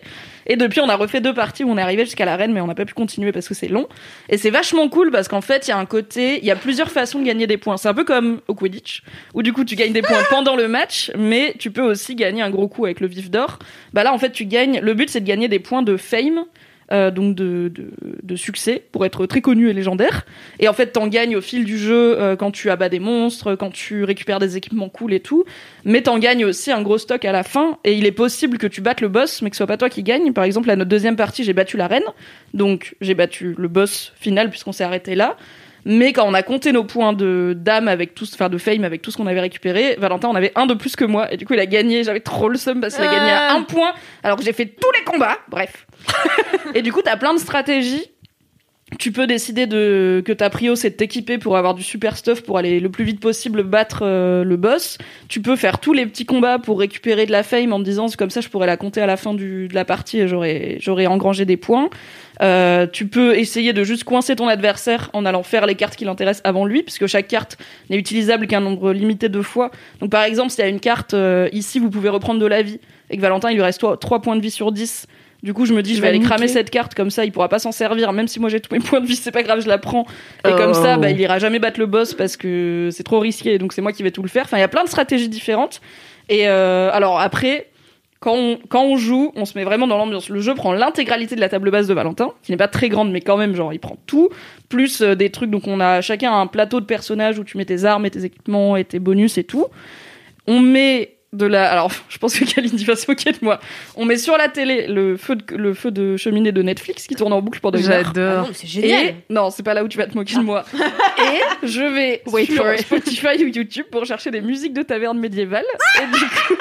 Et depuis, on a refait deux parties où on est arrivé jusqu'à l'arène, mais on n'a pas pu continuer parce que c'est long. Et c'est vachement cool parce qu'en fait, il y a un côté, il y a plusieurs façons de gagner des points. C'est un peu comme au Quidditch, où du coup, tu gagnes des points pendant le match, mais tu peux aussi gagner un gros coup avec le vif d'or. Bah là, en fait, tu gagnes, le but c'est de gagner des points de fame. Euh, donc de, de, succès pour être très connu et légendaire. Et en fait, t'en gagnes au fil du jeu euh, quand tu abats des monstres, quand tu récupères des équipements cool et tout. Mais t'en gagnes aussi un gros stock à la fin. Et il est possible que tu battes le boss, mais que ce soit pas toi qui gagne. Par exemple, à notre deuxième partie, j'ai battu la reine. Donc, j'ai battu le boss final puisqu'on s'est arrêté là. Mais quand on a compté nos points de d'âme avec tout, enfin de fame avec tout ce qu'on avait récupéré, Valentin en avait un de plus que moi et du coup il a gagné. J'avais trop le seum parce qu'il a gagné à un point alors que j'ai fait tous les combats. Bref. [LAUGHS] et du coup t'as plein de stratégies tu peux décider de que ta prio c'est de t'équiper pour avoir du super stuff pour aller le plus vite possible battre euh, le boss. Tu peux faire tous les petits combats pour récupérer de la fame en te disant comme ça je pourrais la compter à la fin du, de la partie et j'aurais j'aurais engrangé des points. Euh, tu peux essayer de juste coincer ton adversaire en allant faire les cartes qui l'intéressent avant lui, puisque chaque carte n'est utilisable qu'un nombre limité de fois. Donc par exemple, s'il y a une carte euh, ici, vous pouvez reprendre de la vie, et que Valentin, il lui reste 3 points de vie sur 10. Du coup, je me dis, je vais va aller cramer cette carte, comme ça, il pourra pas s'en servir, même si moi j'ai tous mes points de vie, [LAUGHS] c'est pas grave, je la prends. Et comme ça, Oh. bah, il ira jamais battre le boss parce que c'est trop risqué, donc c'est moi qui vais tout le faire. Enfin, il y a plein de stratégies différentes. Et euh, alors après, quand on, quand on joue, on se met vraiment dans l'ambiance. Le jeu prend l'intégralité de la table base de Valentin, qui n'est pas très grande, mais quand même, genre, il prend tout, plus euh, des trucs. Donc, on a chacun un plateau de personnages où tu mets tes armes et tes équipements et tes bonus et tout. On met de la. Alors, je pense que Kaline va se moquer de moi. On met sur la télé le feu de, le feu de cheminée de Netflix qui tourne en boucle pendant une heure. Ah J'adore. non, mais c'est génial. Et non, c'est pas là où tu vas te moquer de moi. [LAUGHS] et je vais Wait sur for it. Spotify ou YouTube pour chercher des musiques de taverne médiévale. et du coup,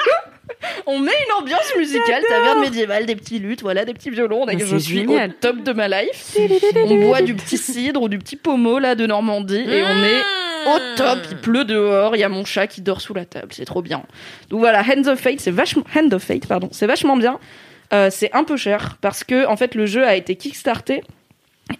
[LAUGHS] on met une ambiance musicale taverne médiévale, des petits luttes, voilà, des petits violons. Mais Et je suis génial. au top de ma life. [LAUGHS] on boit du petit cidre ou du petit pommeau là de Normandie et on est au top. Il pleut dehors, il y a mon chat qui dort sous la table, c'est trop bien. Donc voilà, Hands of Fate, c'est vachement Hand of Fate, pardon, c'est vachement bien. Euh, c'est un peu cher parce que en fait le jeu a été kickstarté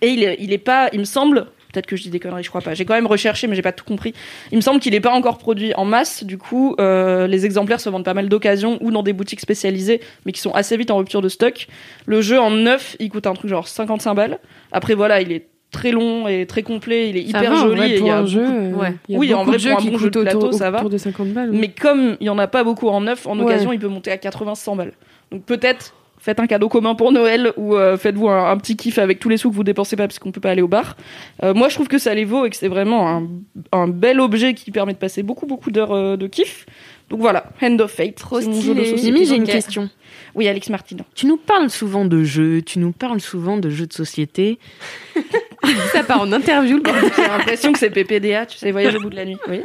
et il est, il est pas, il me semble, peut-être que je dis des conneries, je crois pas. J'ai quand même recherché, mais j'ai pas tout compris. Il me semble qu'il est pas encore produit en masse. Du coup, euh, les exemplaires se vendent pas mal d'occasion ou dans des boutiques spécialisées, mais qui sont assez vite en rupture de stock. Le jeu en neuf, il coûte un truc genre 55 balles. Après voilà, il est très long et très complet. Il est Ça hyper va, joli vrai, et il pour y a un jeu. beaucoup- euh, ouais. il y a Oui, en vrai, de pour un qui bon jeu de autour, plateau, ça va. autour de 50 balles. mais comme il y en a pas beaucoup en neuf, en Ouais. occasion, il peut monter à 80-100 balles. Donc peut-être faites un cadeau commun pour Noël ou euh, faites-vous un, un petit kiff avec tous les sous que vous dépensez pas parce qu'on peut pas aller au bar. Euh, moi, je trouve que ça les vaut et que c'est vraiment un, un bel objet qui permet de passer beaucoup beaucoup d'heures euh, de kiff. Donc voilà, Hand of Fate, de stylé. Mimi, j'ai une question. Oui, Alex Martin. Tu nous parles souvent de jeux, tu nous parles souvent de jeux de société. [LAUGHS] ça part en interview. J'ai l'impression que c'est PPDA, tu sais, voyage au bout de la nuit. Oui.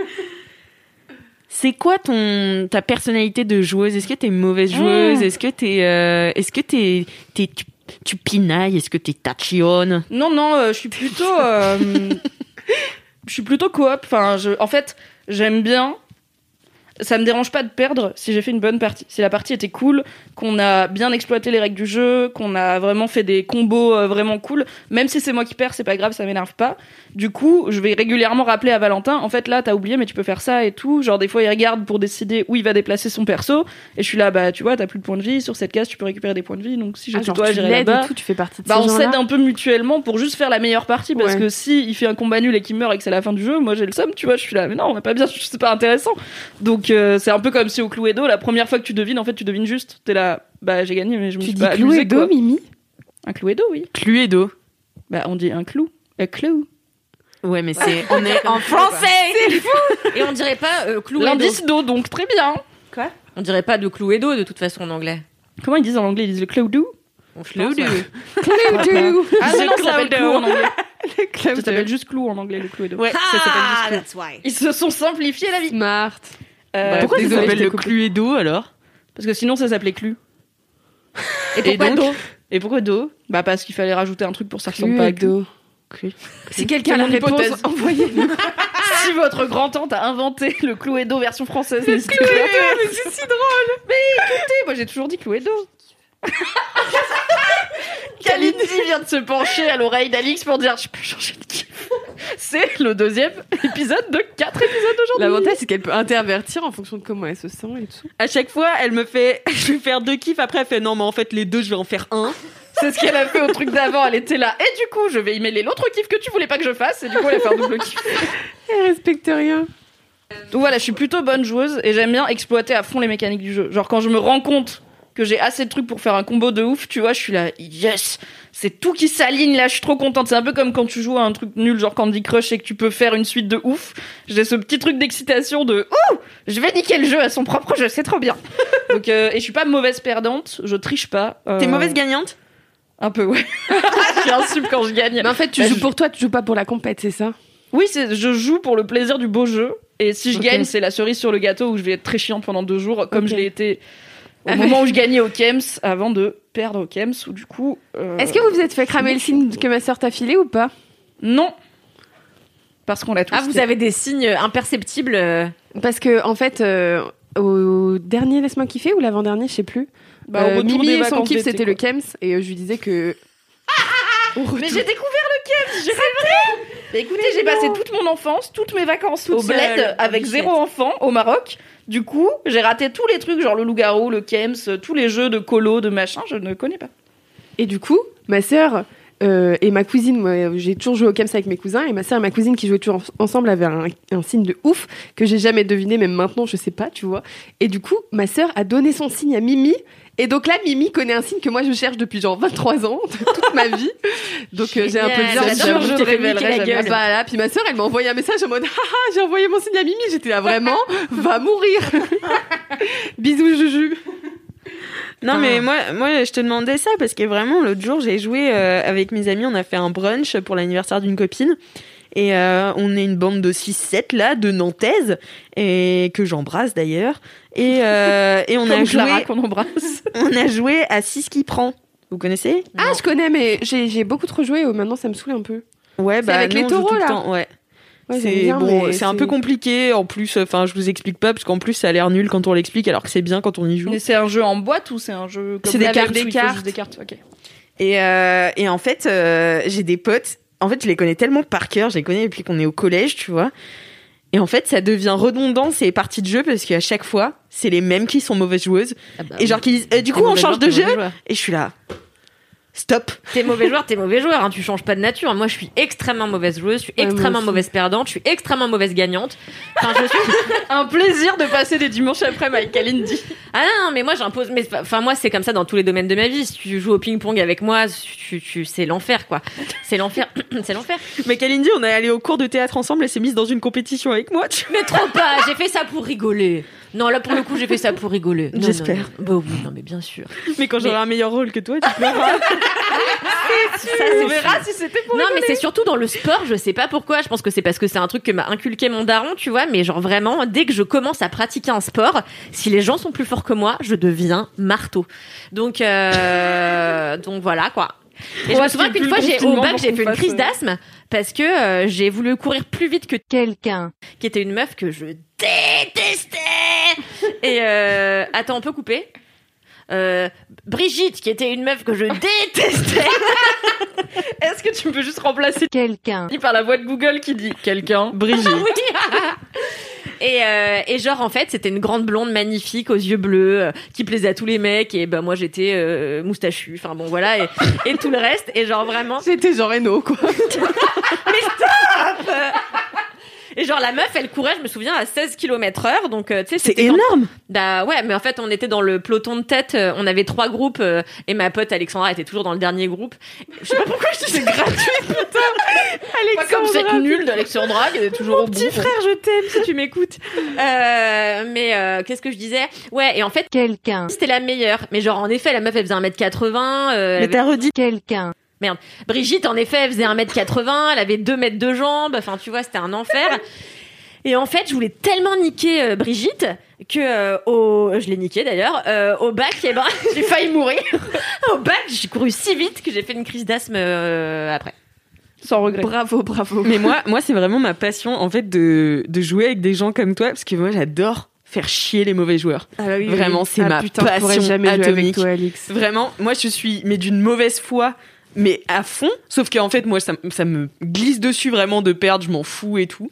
C'est quoi ton ta personnalité de joueuse? Est-ce que t'es mauvaise joueuse? Mm. Est-ce que t'es euh, est-ce que t'es t'es tu, tu pinailles? Est-ce que t'es tachionne? Non, non, euh, je suis plutôt. euh, [LAUGHS] je suis plutôt coop. Enfin, je, en fait, j'aime bien. Ça me dérange pas de perdre si j'ai fait une bonne partie. Si la partie était cool, qu'on a bien exploité les règles du jeu, qu'on a vraiment fait des combos euh, vraiment cool, même si c'est moi qui perds, c'est pas grave, ça m'énerve pas. Du coup, je vais régulièrement rappeler à Valentin, en fait là, t'as oublié, mais tu peux faire ça et tout. Genre des fois, il regarde pour décider où il va déplacer son perso, et je suis là, bah tu vois, t'as plus de points de vie sur cette case, tu peux récupérer des points de vie. Donc si Ah, j'étais genre, toi, l'aides là-bas. tu fais partie de Bah, ces on s'aide un peu mutuellement pour juste faire la meilleure partie parce Ouais. que si il fait un combat nul et qu'il meurt et que c'est la fin du jeu, moi j'ai le somme, tu vois, je suis là, mais non, on n'a pas bien, [LAUGHS] c'est pas intéressant. Donc c'est un peu comme si au Cluedo, la première fois que tu devines, en fait, tu devines juste. T'es là, bah j'ai gagné, mais je me Tu suis dis pas Cluedo, quoi. Mimi Un Cluedo, oui. Cluedo. Bah on dit un clou. Un clou. Ouais, mais c'est [LAUGHS] on est en français. Et on dirait pas euh, Cluedo. L'indice d'eau, donc très bien. On dirait pas de Cluedo de toute façon en anglais. Comment ils disent en anglais? Ils disent le Cluedo pense, ouais. Cluedo Ah non, non, ça s'appelle clou en anglais. [LAUGHS] Ça Cluedo. s'appelle juste clou en anglais, le Cluedo. Ouais, ça s'appelle Ah, juste that's why. Ils se sont simplifiés la vie. Smart. Euh, Bref, Pourquoi ça s'appelle le. Cluedo alors? Parce que sinon ça s'appelait clu. Et pourquoi donc d'eau Et pourquoi d'eau Bah parce qu'il fallait rajouter un truc pour que ça ressemble pas à. Si quelqu'un a la réponse, envoyez-nous. [LAUGHS] si votre grand-tante a inventé le Cluedo version française, mais c'est si drôle. Écoutez, moi j'ai toujours dit Cluedo. [LAUGHS] Kalindi vient de se pencher à l'oreille d'Alix pour dire je peux changer de kiff. C'est le deuxième épisode de quatre épisodes d'aujourd'hui. L'avantage, c'est qu'elle peut intervertir en fonction de comment elle se sent et tout. À chaque fois, elle me fait [LAUGHS] je vais faire deux kiffs après elle fait non mais en fait les deux je vais en faire un. C'est ce qu'elle a fait au truc d'avant. Elle était là. Et du coup, je vais y mêler l'autre kiff que tu voulais pas que je fasse. Et du coup, elle a fait un double kiff. [LAUGHS] Elle respecte rien. Donc voilà, je suis plutôt bonne joueuse et j'aime bien exploiter à fond les mécaniques du jeu. Genre quand je me rends compte que j'ai assez de trucs pour faire un combo de ouf, tu vois, je suis là, yes, c'est tout qui s'aligne là, je suis trop contente. C'est un peu comme quand tu joues à un truc nul genre Candy Crush et que tu peux faire une suite de ouf. J'ai ce petit truc d'excitation de ouh, je vais niquer le jeu à son propre jeu, c'est trop bien. [LAUGHS] Donc euh, et je suis pas mauvaise perdante, je triche pas. Euh, T'es mauvaise gagnante? Un peu ouais. [LAUGHS] je suis un sub quand je gagne. Mais en fait, tu Bah, joues je- pour toi, tu joues pas pour la compète, c'est ça? Oui, c'est, je joue pour le plaisir du beau jeu. Et si je gagne, c'est la cerise sur le gâteau où je vais être très chiante pendant deux jours, comme je l'ai été au moment où je gagnais au Kems avant de perdre au Kems où du coup euh, Est-ce que vous vous êtes fait cramer le signe que ma sœur t'a filé ou pas? Non parce qu'on l'a tous Ah, vous fait. avez des signes imperceptibles. euh, Parce que en fait, euh, au dernier laisse-moi kiffer ou l'avant-dernier, je sais plus. Bah, au euh, Mimi et son kiff c'était le. Kems et euh, je lui disais que. Au mais retour- j'ai découvert le Kems j'ai Mais écoutez j'ai passé toute mon enfance toutes mes vacances Toute au bled seule, avec bichette. zéro enfant au Maroc du coup j'ai raté tous les trucs genre le loup-garou le Kems tous les jeux de colo de machin je ne connais pas Et du coup, ma sœur euh, et ma cousine, moi, j'ai toujours joué au Kems avec mes cousins, et ma sœur et ma cousine qui jouaient toujours en- ensemble avaient un, un signe de ouf que j'ai jamais deviné, même maintenant, je sais pas, tu vois. Et du coup, ma sœur a donné son signe à Mimi. Et donc là, Mimi connaît un signe que moi je cherche depuis genre 23 ans, toute ma vie. Donc euh, j'ai un peu j'adore, j'avoue. je te révélerai la Ah gueule. bah là, puis ma sœur, elle m'a envoyé un message en mode [LAUGHS] Haha, j'ai envoyé mon signe à Mimi. J'étais là vraiment, [LAUGHS] va mourir. [LAUGHS] Bisous, Juju. Non, mais moi, moi, je te demandais ça parce que vraiment, l'autre jour, j'ai joué euh, avec mes amis, on a fait un brunch pour l'anniversaire d'une copine. Et euh, on est une bande de 6-7 là, de Nantaises, et que j'embrasse d'ailleurs. Et, euh, et on, [LAUGHS] a joué, qu'on embrasse [LAUGHS] on a joué à 6 qui prend. Vous connaissez? Ah, je connais, mais j'ai j'ai beaucoup trop joué. oh, Maintenant, ça me saoule un peu. Ouais, bah avec nous, les taureaux, le là temps, Ouais. C'est bien, bon, c'est un peu compliqué. En plus, enfin, je vous explique pas parce qu'en plus, ça a l'air nul quand on l'explique, alors que c'est bien quand on y joue. mais c'est un jeu en boîte ou c'est un jeu comme C'est des cartes, des cartes. des cartes ok Et, euh, et en fait, euh, j'ai des potes. En fait, je les connais tellement par cœur. Je les connais depuis qu'on est au collège, tu vois. Et en fait, ça devient redondant ces parties de jeu parce qu'à chaque fois, c'est les mêmes qui sont mauvaises joueuses. et genre qui disent, Euh, du coup, on change de jeu. Et je suis là. Stop. T'es mauvais joueur, t'es mauvais joueur, hein, tu changes pas de nature. Moi, je suis extrêmement mauvaise joueuse, je suis extrêmement mauvaise perdante, je suis extrêmement mauvaise gagnante. Enfin, je suis... [LAUGHS] un plaisir de passer des dimanches après avec Kalindi Ah non, non, mais moi, j'impose. Mais enfin, moi, c'est comme ça dans tous les domaines de ma vie. Si tu joues au ping-pong avec moi, tu, tu, c'est l'enfer, quoi. C'est l'enfer, [CLEARS THROAT] c'est l'enfer. Mais Kalindi, on est allé au cours de théâtre ensemble. Elle s'est mise dans une compétition avec moi. Tu... Mais trop pas. J'ai fait ça pour rigoler. Non, là, pour le coup, j'ai fait ça pour rigoler. Non, J'espère. non, non. Bah oui, non, mais bien sûr. Mais quand j'aurai un meilleur rôle que toi, tu pleureras. [LAUGHS] On verra si c'était pour Non, mais c'est surtout dans le sport, je sais pas pourquoi. Je pense que c'est parce que c'est un truc que m'a inculqué mon daron, tu vois. Mais genre vraiment, dès que je commence à pratiquer un sport, si les gens sont plus forts que moi, je deviens marteau. Donc, euh, [LAUGHS] donc voilà quoi. Et je me souviens qu'une fois, j'ai au bac, j'ai fait une crise euh, d'asthme parce que euh, j'ai voulu courir plus vite que quelqu'un qui était une meuf que je détestais. Et euh, attends, on peut couper? Euh, Brigitte, qui était une meuf que je détestais. [LAUGHS] est-ce que tu peux juste remplacer quelqu'un. par la voix de Google qui dit quelqu'un? Brigitte. Oui. [LAUGHS] et, euh, et genre en fait c'était une grande blonde magnifique aux yeux bleus euh, qui plaisait à tous les mecs et ben moi j'étais euh, moustachu enfin bon voilà et, et tout le reste et genre vraiment C'était genre Reno, quoi. [LAUGHS] et genre la meuf elle courait je me souviens à 16 km heure donc euh, tu sais C'est énorme. Bah ouais, mais en fait, on était dans le peloton de tête. euh, On avait trois groupes euh, et ma pote Alexandra était toujours dans le dernier groupe. Je sais pas pourquoi je dis c'est gratuit, putain. pas comme cette nulle d'Alexandra qui est toujours au bout Petit frère, je t'aime si tu m'écoutes. Euh, mais euh, qu'est-ce que je disais? Ouais, et en fait, quelqu'un. C'était la meilleure. Mais genre, en effet, la meuf, elle faisait 1m80. Euh, Mais t'as redit. quelqu'un. Merde. Brigitte, en effet, elle faisait 1m80. Elle avait 2 mètres de jambes. Enfin, tu vois, c'était un enfer. Et en fait, je voulais tellement niquer euh, Brigitte que euh, au je l'ai niqué d'ailleurs euh, au bac eh ben [LAUGHS] j'ai failli mourir au bac j'ai couru si vite que j'ai fait une crise d'asthme euh, après sans regret Bravo, bravo. Mais moi, moi, c'est vraiment ma passion en fait de, de jouer avec des gens comme toi parce que moi, j'adore faire chier les mauvais joueurs. Ah bah oui, Vraiment, oui. c'est Ah ma putain, je pourrais passion jamais jouer avec atomique. toi, Alix. Vraiment, moi, je suis mais d'une mauvaise foi. Mais à fond, sauf qu'en fait, moi, ça, me glisse dessus vraiment de perdre, je m'en fous et tout.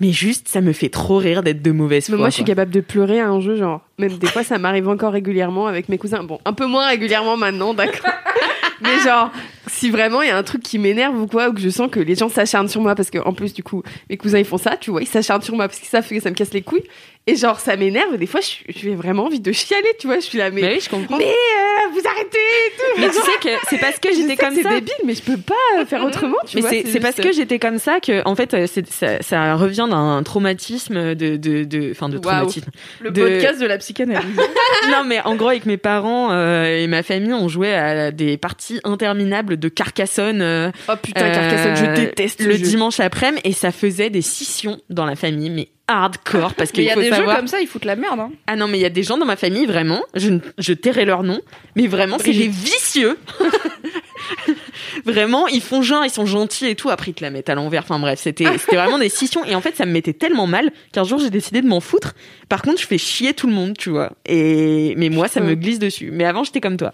Mais juste, ça me fait trop rire d'être de mauvaise Mais foi. moi, je suis capable de pleurer à un jeu, genre. Même des fois, ça m'arrive encore régulièrement avec mes cousins. Bon, un peu moins régulièrement maintenant, d'accord. [LAUGHS] Mais genre, si vraiment il y a un truc qui m'énerve ou quoi, ou que je sens que les gens s'acharnent sur moi, parce que en plus, du coup, mes cousins ils font ça, tu vois, ils s'acharnent sur moi parce qu'ils savent que ça me casse les couilles. Et genre, ça m'énerve. Et des fois, je j'ai vraiment envie de chialer, tu vois. Je suis là, mais. Mais oui, je comprends. Mais euh, vous arrêtez et tout. Mais tu sais que c'est parce que [LAUGHS] j'étais que comme c'est ça. débile, mais je peux pas faire autrement, tu Mais vois. c'est c'est parce que j'étais comme ça que, en fait, euh, c'est- ça, ça revient d'un traumatisme de, de, de, enfin, de traumatisme. le de- podcast de la psychanalyse [LAUGHS] non, mais en gros, avec mes parents euh, et ma famille, on jouait à des parties interminables de Carcassonne. euh, Oh putain, Carcassonne, je euh, déteste le jeu. dimanche après-midi et ça faisait des scissions dans la famille, mais hardcore parce qu'il il y a des savoir. jeux comme ça, ils foutent la merde. Hein. Ah non, mais il y a des gens dans ma famille, vraiment, je, je tairai leur nom, mais vraiment, c'est des vicieux. [LAUGHS] vraiment, ils font genre, ils sont gentils et tout, après ils te la mettent à l'envers. Enfin bref, c'était c'était vraiment des scissions. Et en fait, ça me mettait tellement mal qu'un jour, j'ai décidé de m'en foutre. Par contre, je fais chier tout le monde, tu vois. Et mais moi, ça me glisse dessus. Mais avant, j'étais comme toi.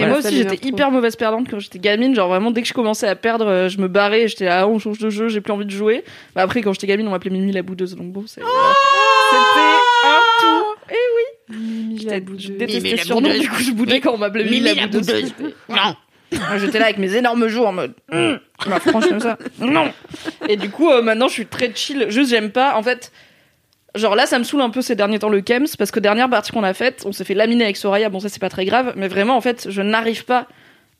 Mais Voilà, moi aussi, j'étais hyper mauvaise perdante quand j'étais gamine. Genre vraiment, dès que je commençais à perdre, euh, je me barrais. J'étais là, ah, on change de jeu, j'ai plus envie de jouer. Bah, après, quand j'étais gamine, on m'appelait Mimi la boudeuse. Donc bon, c'est- c'était un tout. Et oui, j'étais- je détestais Mimi la ce surnom. boudeuse. Du coup, je boudais quand on m'appelait Mimi, la boudeuse. Non. J'étais là avec mes énormes joues en mode ma franche comme ça. Non. Et du coup, euh, maintenant, je suis très chill. Juste, j'aime pas. En fait, genre là, ça me saoule un peu ces derniers temps le Kems parce que dernière partie qu'on a faite, on s'est fait laminer avec Soraya. Bon, ça, c'est pas très grave. Mais vraiment, en fait, je n'arrive pas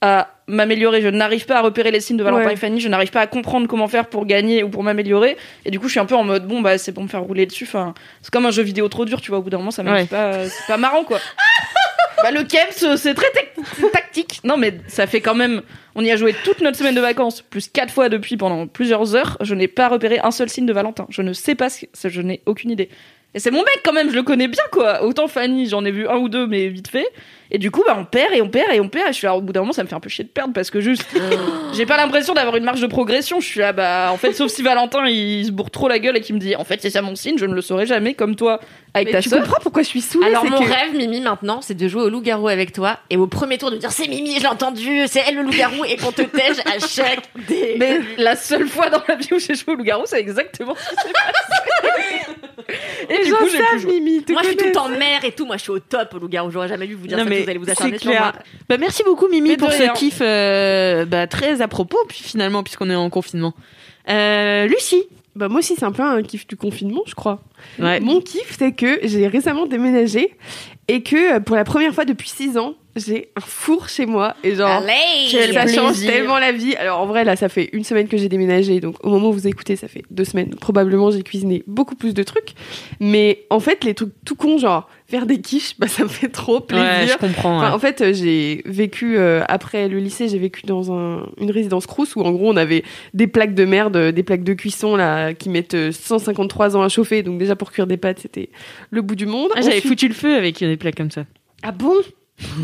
à m'améliorer. Je n'arrive pas à repérer les signes de Valentin Ouais. et Fanny. Je n'arrive pas à comprendre comment faire pour gagner ou pour m'améliorer. Et du coup, je suis un peu en mode bon, bah, c'est pour me faire rouler dessus. Enfin, c'est comme un jeu vidéo trop dur, tu vois. Au bout d'un moment, ça m'amuse Ouais. pas. C'est pas marrant, quoi. [LAUGHS] bah, le Kems, euh, c'est très tactique. Non, mais ça fait quand même. On y a joué toute notre semaine de vacances, plus quatre fois depuis pendant plusieurs heures. Je n'ai pas repéré un seul signe de Valentin. Je ne sais pas ce que. Je n'ai aucune idée. Et c'est mon mec quand même, je le connais bien quoi. Autant Fanny, j'en ai vu un ou deux, mais vite fait. Et du coup, bah, on perd et on perd et on perd. Et je suis là, au bout d'un moment, ça me fait un peu chier de perdre parce que juste, j'ai pas l'impression d'avoir une marge de progression. Je suis là, bah, en fait, sauf si Valentin il se bourre trop la gueule et qu'il me dit, en fait, c'est ça mon signe, je ne le saurai jamais, comme toi avec Mais ta tu sœur. comprends pourquoi je suis saoulée Alors mon que- rêve, Mimi, maintenant, c'est de jouer au loup-garou avec toi et au premier tour de dire c'est Mimi, je l'ai entendu, c'est elle le loup-garou et qu'on te tège à chaque dé. Mais la seule fois dans la vie où j'ai joué au loup-garou, c'est exactement ce qui s'est passé. [LAUGHS] et du coup, j'ai. Mimi, moi, je suis tout le temps mère et tout. Moi, je suis au top au loup-garou. J'aurais jamais dû vous dire Non, ça. mais que Vous allez vous c'est acharner sur clair. moi. Bah, merci beaucoup Mimi Mais pour ce kiff euh, bah, très à propos puis finalement puisqu'on est en confinement. Euh, Lucie. Bah moi aussi c'est un peu un kiff du confinement je crois. Ouais. Mon kiff c'est que j'ai récemment déménagé et que euh, pour la première fois depuis 6 ans j'ai un four chez moi et genre Allez Quel ça change tellement la vie. Alors en vrai là ça fait une semaine que j'ai déménagé donc au moment où vous écoutez ça fait deux semaines. Probablement j'ai cuisiné beaucoup plus de trucs. Mais en fait les trucs tout cons genre faire des quiches bah ça me fait trop plaisir. Ouais, je comprends. Enfin, en fait, euh, j'ai vécu euh, après le lycée, j'ai vécu dans un, une résidence Crous où en gros on avait des plaques de merde, euh, des plaques de cuisson là qui mettent euh, 153 ans à chauffer. Donc déjà pour cuire des pâtes, c'était le bout du monde. Ah, J'avais foutu le feu avec des plats comme ça. Ah bon?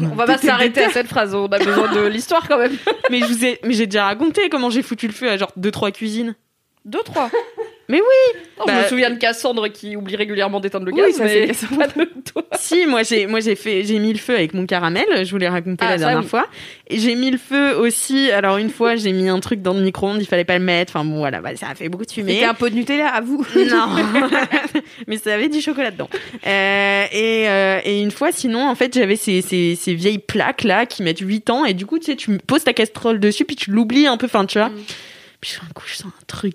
On va pas s'arrêter à cette phrase, on a besoin de l'histoire quand même. [LAUGHS] mais je vous ai, mais j'ai déjà raconté comment j'ai foutu le feu à genre deux trois cuisines. Deux, trois. Mais oui. Non, Je Bah, me souviens de Cassandre qui oublie régulièrement d'éteindre le Oui, gaz, ça, mais pas de toi. [LAUGHS] Si, moi j'ai, moi j'ai fait, j'ai mis le feu avec mon caramel. Je vous l'ai raconté Ah, la dernière oui. fois. Et j'ai mis le feu aussi. Alors une fois, j'ai mis un truc dans le micro-ondes. Il fallait pas le mettre. Enfin bon, voilà, bah, ça a fait beaucoup de fumée. C'était un pot de Nutella à vous. [LAUGHS] Non, [LAUGHS] mais ça avait du chocolat dedans. Euh, et, euh, et une fois, sinon, en fait, j'avais ces, ces, ces vieilles plaques là qui mettent 8 ans. Et du coup, tu sais, tu me poses ta casserole dessus, puis tu l'oublies un peu, enfin, tu vois. Puis un coup, je sens un truc.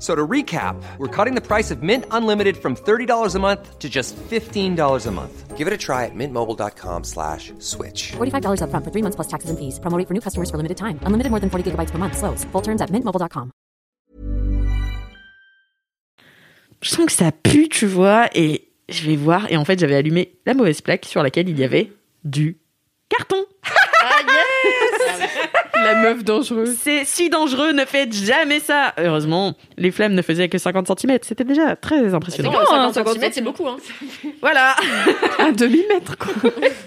F- So to recap, we're cutting the price of Mint Unlimited from $30 a month to just $15 a month. Give it a try at mintmobile.com slash switch. $45 upfront for three months plus taxes and fees. Promo rate for new customers for limited time. Unlimited more than 40 gigabytes per month. Slows. Full terms at mintmobile.com. Je sens que ça pue, tu vois. Et je vais voir. Et en fait, j'avais allumé la mauvaise plaque sur laquelle il y avait du carton. Ah, La meuf dangereuse. C'est si dangereux, ne faites jamais ça. Heureusement, les flammes ne faisaient que 50 cm. C'était déjà très impressionnant. Non, 50 50 cm, c'est beaucoup. Hein. Voilà. [LAUGHS] Un demi-mètre quoi.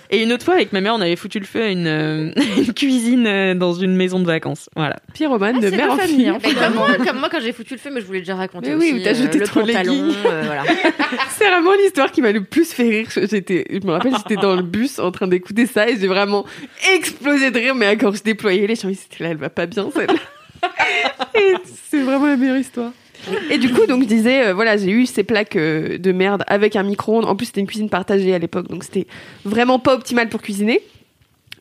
Et une autre fois, avec ma mère, on avait foutu le feu à une, euh, [LAUGHS] une cuisine euh, dans une maison de vacances. Voilà. Pyromane de c'est mère de en famille, hein. Comme, moi, comme moi, quand j'ai foutu le feu, mais je voulais déjà raconter Mais oui, aussi. où t'as jeté le trop les euh, voilà. [LAUGHS] C'est vraiment l'histoire qui m'a le plus fait rire. J'étais, je me rappelle, j'étais dans le bus en train d'écouter ça et j'ai vraiment explosé de rire. Mais quand je déployais les gens, ils étaient là, elle va pas bien celle-là. [LAUGHS] c'est vraiment la meilleure histoire. Et du coup, donc je disais, euh, voilà, j'ai eu ces plaques euh, de merde avec un micro-ondes. En plus, c'était une cuisine partagée à l'époque, donc c'était vraiment pas optimal pour cuisiner.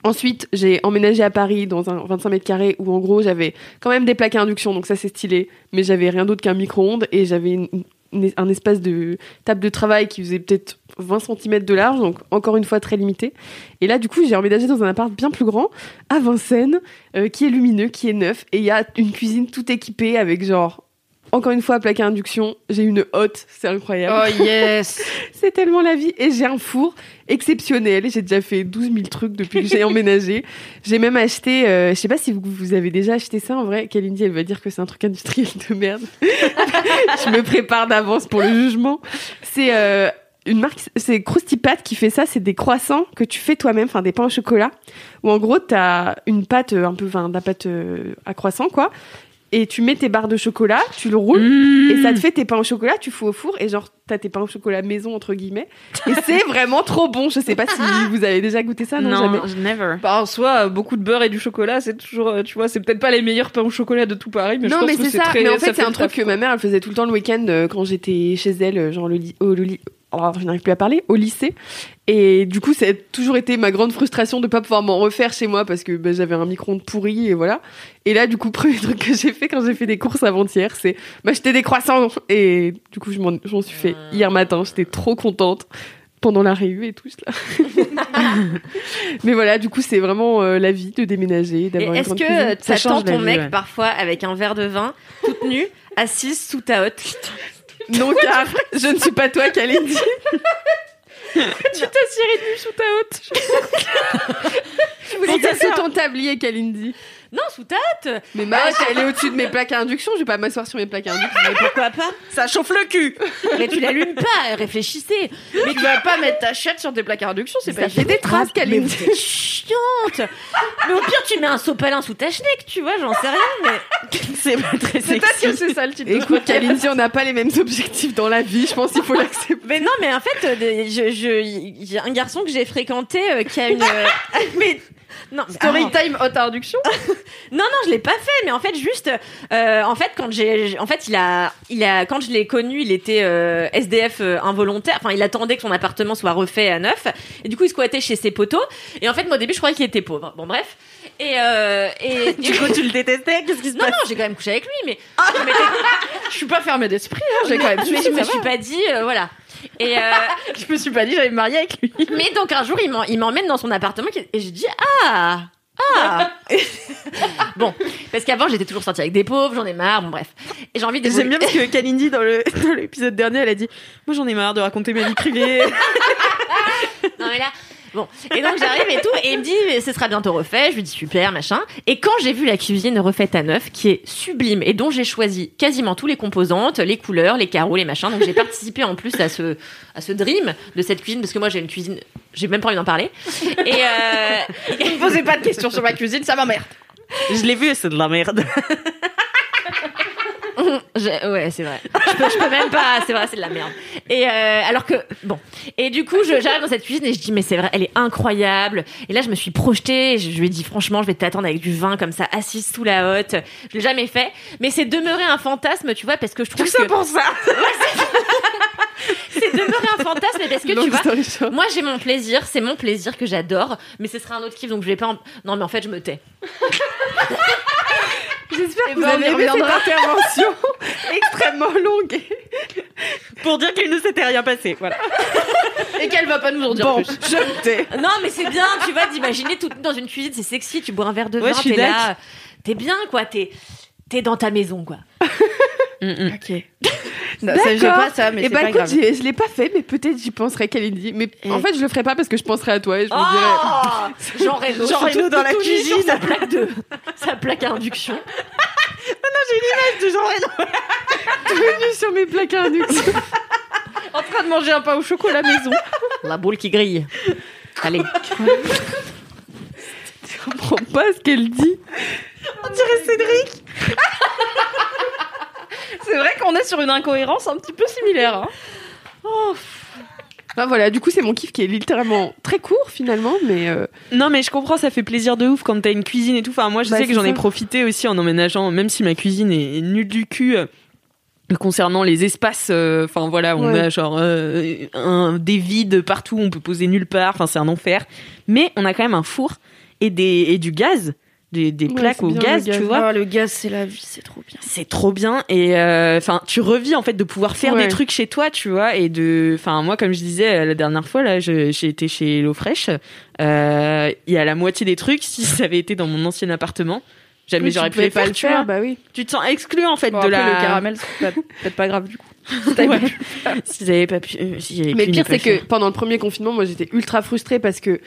Ensuite, j'ai emménagé à Paris dans un 25 mètres carrés où en gros j'avais quand même des plaques à induction, donc ça c'est stylé, mais j'avais rien d'autre qu'un micro-ondes et j'avais une- un espace de table de travail qui faisait peut-être 20 cm de large, donc encore une fois très limité. Et là, du coup, j'ai emménagé dans un appart bien plus grand, à Vincennes, euh, qui est lumineux, qui est neuf, et il y a une cuisine tout équipée avec genre, encore une fois, plaque à induction. J'ai une hotte, c'est incroyable. Oh yes [LAUGHS] C'est tellement la vie. Et j'ai un four exceptionnel. J'ai déjà fait 12 000 trucs depuis que j'ai [LAUGHS] emménagé. J'ai même acheté, euh, je sais pas si vous, vous avez déjà acheté ça en vrai. Kalindi, elle va dire que c'est un truc industriel de merde. [LAUGHS] je me prépare d'avance pour le jugement. C'est euh, une marque, c'est Krusty Pat qui fait ça. C'est des croissants que tu fais toi-même, enfin des pains au chocolat. Où en gros, t'as une pâte euh, un peu, enfin, de la pâte euh, à croissant, quoi. Et tu mets tes barres de chocolat, tu le roules, et ça te fait tes pains au chocolat, tu fous au four, et genre, t'as tes pains au chocolat maison, entre guillemets. Et c'est [LAUGHS] vraiment trop bon. Je sais pas si vous avez déjà goûté ça, non, jamais. never. Bah, en soi, beaucoup de beurre et du chocolat, c'est toujours, euh, tu vois, c'est peut-être pas les meilleurs pains au chocolat de tout Paris, mais je non, pense mais que c'est c'est ça. très. mais en fait, c'est un truc que ma mère, elle faisait tout le temps le week-end euh, quand j'étais chez elle, euh, genre le ly- au, le ly- oh, je n'arrive plus à parler, au lycée. Et du coup, ça a toujours été ma grande frustration de pas pouvoir m'en refaire chez moi parce que bah, j'avais un micro-ondes pourri et voilà. Et là, du coup, [LAUGHS] premier truc que j'ai fait quand j'ai fait des courses avant-hier, c'est m'acheter des croissants. Et du coup, je m'en j'en suis fait hier matin. J'étais trop contente pendant la réu et tout cela. [LAUGHS] Mais voilà, du coup, c'est vraiment euh, la vie de déménager, Et d'avoir une est-ce que t'attends ton vie, mec ouais. parfois avec un verre de vin, toute nue, assise sous ta hotte? [LAUGHS] Non, car je ne suis pas toi, Kalindi. [LAUGHS] Tu t'assierais nu sous ta hotte. Je voulais dire sous ton tablier, Kalindi. Non, sous hotte Mais ma hotte, elle est au-dessus de mes plaques à induction. Je vais pas m'asseoir sur mes plaques à induction. Mais pourquoi pas? Ça chauffe le cul. Mais tu l'allumes pas, réfléchissez Mais tu vas pas mettre ta chatte sur tes plaques à induction, c'est pas Ça fait des traces, vous êtes chiante Mais au pire, tu mets un sopalin sous ta schneck, tu vois, j'en sais rien, mais... [LAUGHS] C'est pas très Peut-être que sexy. c'est ça le titre. de Écoute, Kalindi, on n'a pas les mêmes objectifs dans la vie. Je pense qu'il faut l'accepter. Mais non, mais en fait, euh, il y a un garçon que j'ai fréquenté euh, qui a une... [LAUGHS] euh, mais... Non, Story ah, time haute induction. [LAUGHS] Non, non, je l'ai pas fait, mais en fait, juste, euh, en fait, quand j'ai, en fait, il a, il a, quand je l'ai connu, il était euh, SDF euh, involontaire. Enfin, il attendait que son appartement soit refait à neuf, et du coup, il squattait chez ses potos. Et en fait, moi, au début, je croyais qu'il était pauvre. Bon, bref. Et, et [LAUGHS] Du coup, tu le détestais? Qu'est-ce qui se non, passe? non, j'ai quand même couché avec lui, mais je m'étais- [LAUGHS] Je suis pas fermée d'esprit, hein, j'ai quand même. mais je me suis pas dit, voilà. Et euh, [LAUGHS] Je me suis pas dit j'allais me marier avec lui. mais donc un jour, il m'emmène dans son appartement et j'ai dit ah. Ah [LAUGHS] Bon, parce qu'avant j'étais toujours sortie avec des pauvres, j'en ai marre, bon bref. Et j'ai envie de J'aime bien parce que [LAUGHS] Kalindi, dans l'épisode dernier, elle a dit Moi j'en ai marre de raconter ma vie privée. Non mais là, bon. Et donc j'arrive et tout, et il me dit, mais ce sera bientôt refait. Je lui dis super, machin. Et quand j'ai vu la cuisine refaite à neuf, qui est sublime et dont j'ai choisi quasiment tous les composantes, les couleurs, les carreaux, les machins, donc j'ai participé en plus à ce à ce dream de cette cuisine parce que moi j'ai une cuisine, j'ai même pas envie d'en parler. Et euh, [LAUGHS] Ne me posez pas de questions sur ma cuisine, ça m'emmerde. Je l'ai vu, c'est de la merde. [LAUGHS] [LAUGHS] Je- ouais, c'est vrai. Je peux, je peux même pas. C'est vrai, c'est de la merde. Et euh, alors que bon. Et du coup, je- j'arrive dans cette cuisine et je dis mais c'est vrai, elle est incroyable. Et là, je me suis projetée. Je, je lui ai dit franchement, je vais t'attendre avec du vin comme ça, assise sous la hotte. Je l'ai jamais fait, mais c'est demeuré un fantasme, tu vois, parce que je trouve Tout ça que pour ça. [LAUGHS] c'est demeuré un fantasme parce que Long tu vois. story short. Moi, j'ai mon plaisir, c'est mon plaisir que j'adore, mais ce sera un autre kiff, donc je vais pas. En... Non, mais en fait, je me tais. J'espère que Eh vous ben, avez aimé cette intervention [LAUGHS] extrêmement longue. Pour dire qu'il ne s'était rien passé. Voilà. Et qu'elle va pas nous en dire Bon, plus. je me tais. Non, mais c'est bien, tu vois, d'imaginer tout dans une cuisine, c'est sexy. Tu bois un verre de vin, t'es là, t'es bien, quoi. T'es t'es dans ta maison, quoi. [LAUGHS] Ok. Non, ça, j'ai pas ça, mais Et c'est bah pas écoute, grave. j'ai- je l'ai pas fait, mais peut-être j'y penserai, Kalindi. Mais en fait, je le ferai pas parce que je penserai à toi et je me dirai. Oh Jean Reno, Jean Reno dans la tout cuisine. sa plaque de sa plaque à induction. [LAUGHS] de Jean Reno. [LAUGHS] Venu sur mes plaques à induction. En train de manger un pain au chocolat maison. La boule qui grille. Allez. Je comprends pas ce qu'elle dit. On dirait Cédric. C'est vrai qu'on est sur une incohérence un petit peu similaire. hein. Enfin voilà, du coup, c'est mon kiff qui est littéralement très court finalement, mais euh, Non, mais je comprends, ça fait plaisir de ouf quand t'as une cuisine et tout. Enfin, moi, je Bah, sais que j'en ai profité aussi en emménageant, même si ma cuisine est nulle du cul. euh, Concernant les espaces, euh, enfin voilà, on Ouais. a genre euh, un, des vides partout, on peut poser nulle part, enfin c'est un enfer. Mais on a quand même un four et, des, et du gaz. Des, des Ouais, plaques au gaz, tu vois. Ah, le gaz, c'est la vie, c'est trop bien. C'est trop bien et euh, enfin tu revis en fait de pouvoir faire Ouais. des trucs chez toi, tu vois et de enfin moi comme je disais euh, la dernière fois là j'ai été chez L'eau fraîche, euh, il y a la moitié des trucs si ça avait été dans mon ancien appartement, jamais Oui, j'aurais pu les pas faire, le bah oui. Tu te sens exclu en fait Bon, de après, la le caramel, c'est peut-être pas grave du coup. [LAUGHS] Ouais. si j'avais pas pu si Mais pu le pire, c'est que pendant le premier confinement, moi, j'étais ultra frustrée parce que,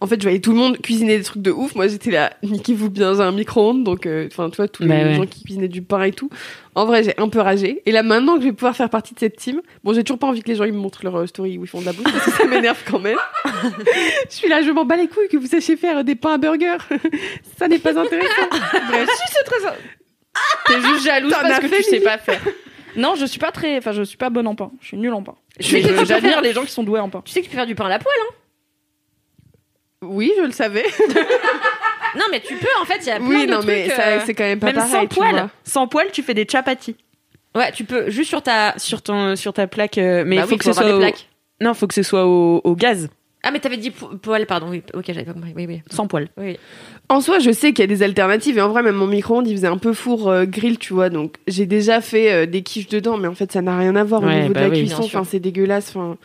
en fait, je voyais tout le monde cuisiner des trucs de ouf. Moi, j'étais là, niquez-vous bien dans un micro-ondes. Donc, euh, enfin, tu vois, tous Bah les ouais. gens qui cuisinaient du pain et tout. En vrai, j'ai un peu ragé. Et là, maintenant que je vais pouvoir faire partie de cette team, bon, j'ai toujours pas envie que les gens ils me montrent leur euh, story où ils font de la bouffe parce que ça m'énerve quand même. [LAUGHS] je suis là, je m'en bats les couilles que vous sachiez faire des pains à burger. [LAUGHS] ça n'est pas intéressant. [LAUGHS] Bref. si, c'est très ça. T'es juste jalouse parce que fait, tu sais pas faire. Non, je suis pas très. Enfin, je suis pas bonne en pain. Je suis nulle en pain. J'admire faire- les gens qui sont doués en pain. Tu sais que tu peux faire du pain à la poêle, hein Oui, je le savais. [LAUGHS] Non, mais tu peux, en fait, il y a plein Oui, de non, trucs. mais euh, c'est quand même pas même pareil. sans poil, sans poil tu fais des chapatis Ouais, tu peux, juste sur ta. sur ton sur ta plaque euh, mais il Bah faut oui, que faut ce soit au... non faut que ce soit au, au gaz Ah, mais t'avais dit po- poêle, pardon. Oui, ok, j'avais pas compris. Oui, oui. sans poil oui. En soi, je sais qu'il y a des alternatives et en vrai, même mon micro-ondes, il faisait un peu four euh, grill, tu vois. Donc, j'ai déjà fait euh, des quiches dedans, mais en fait, ça n'a rien à voir au niveau bah de la oui, cuisson. Enfin, c'est dégueulasse. Enfin,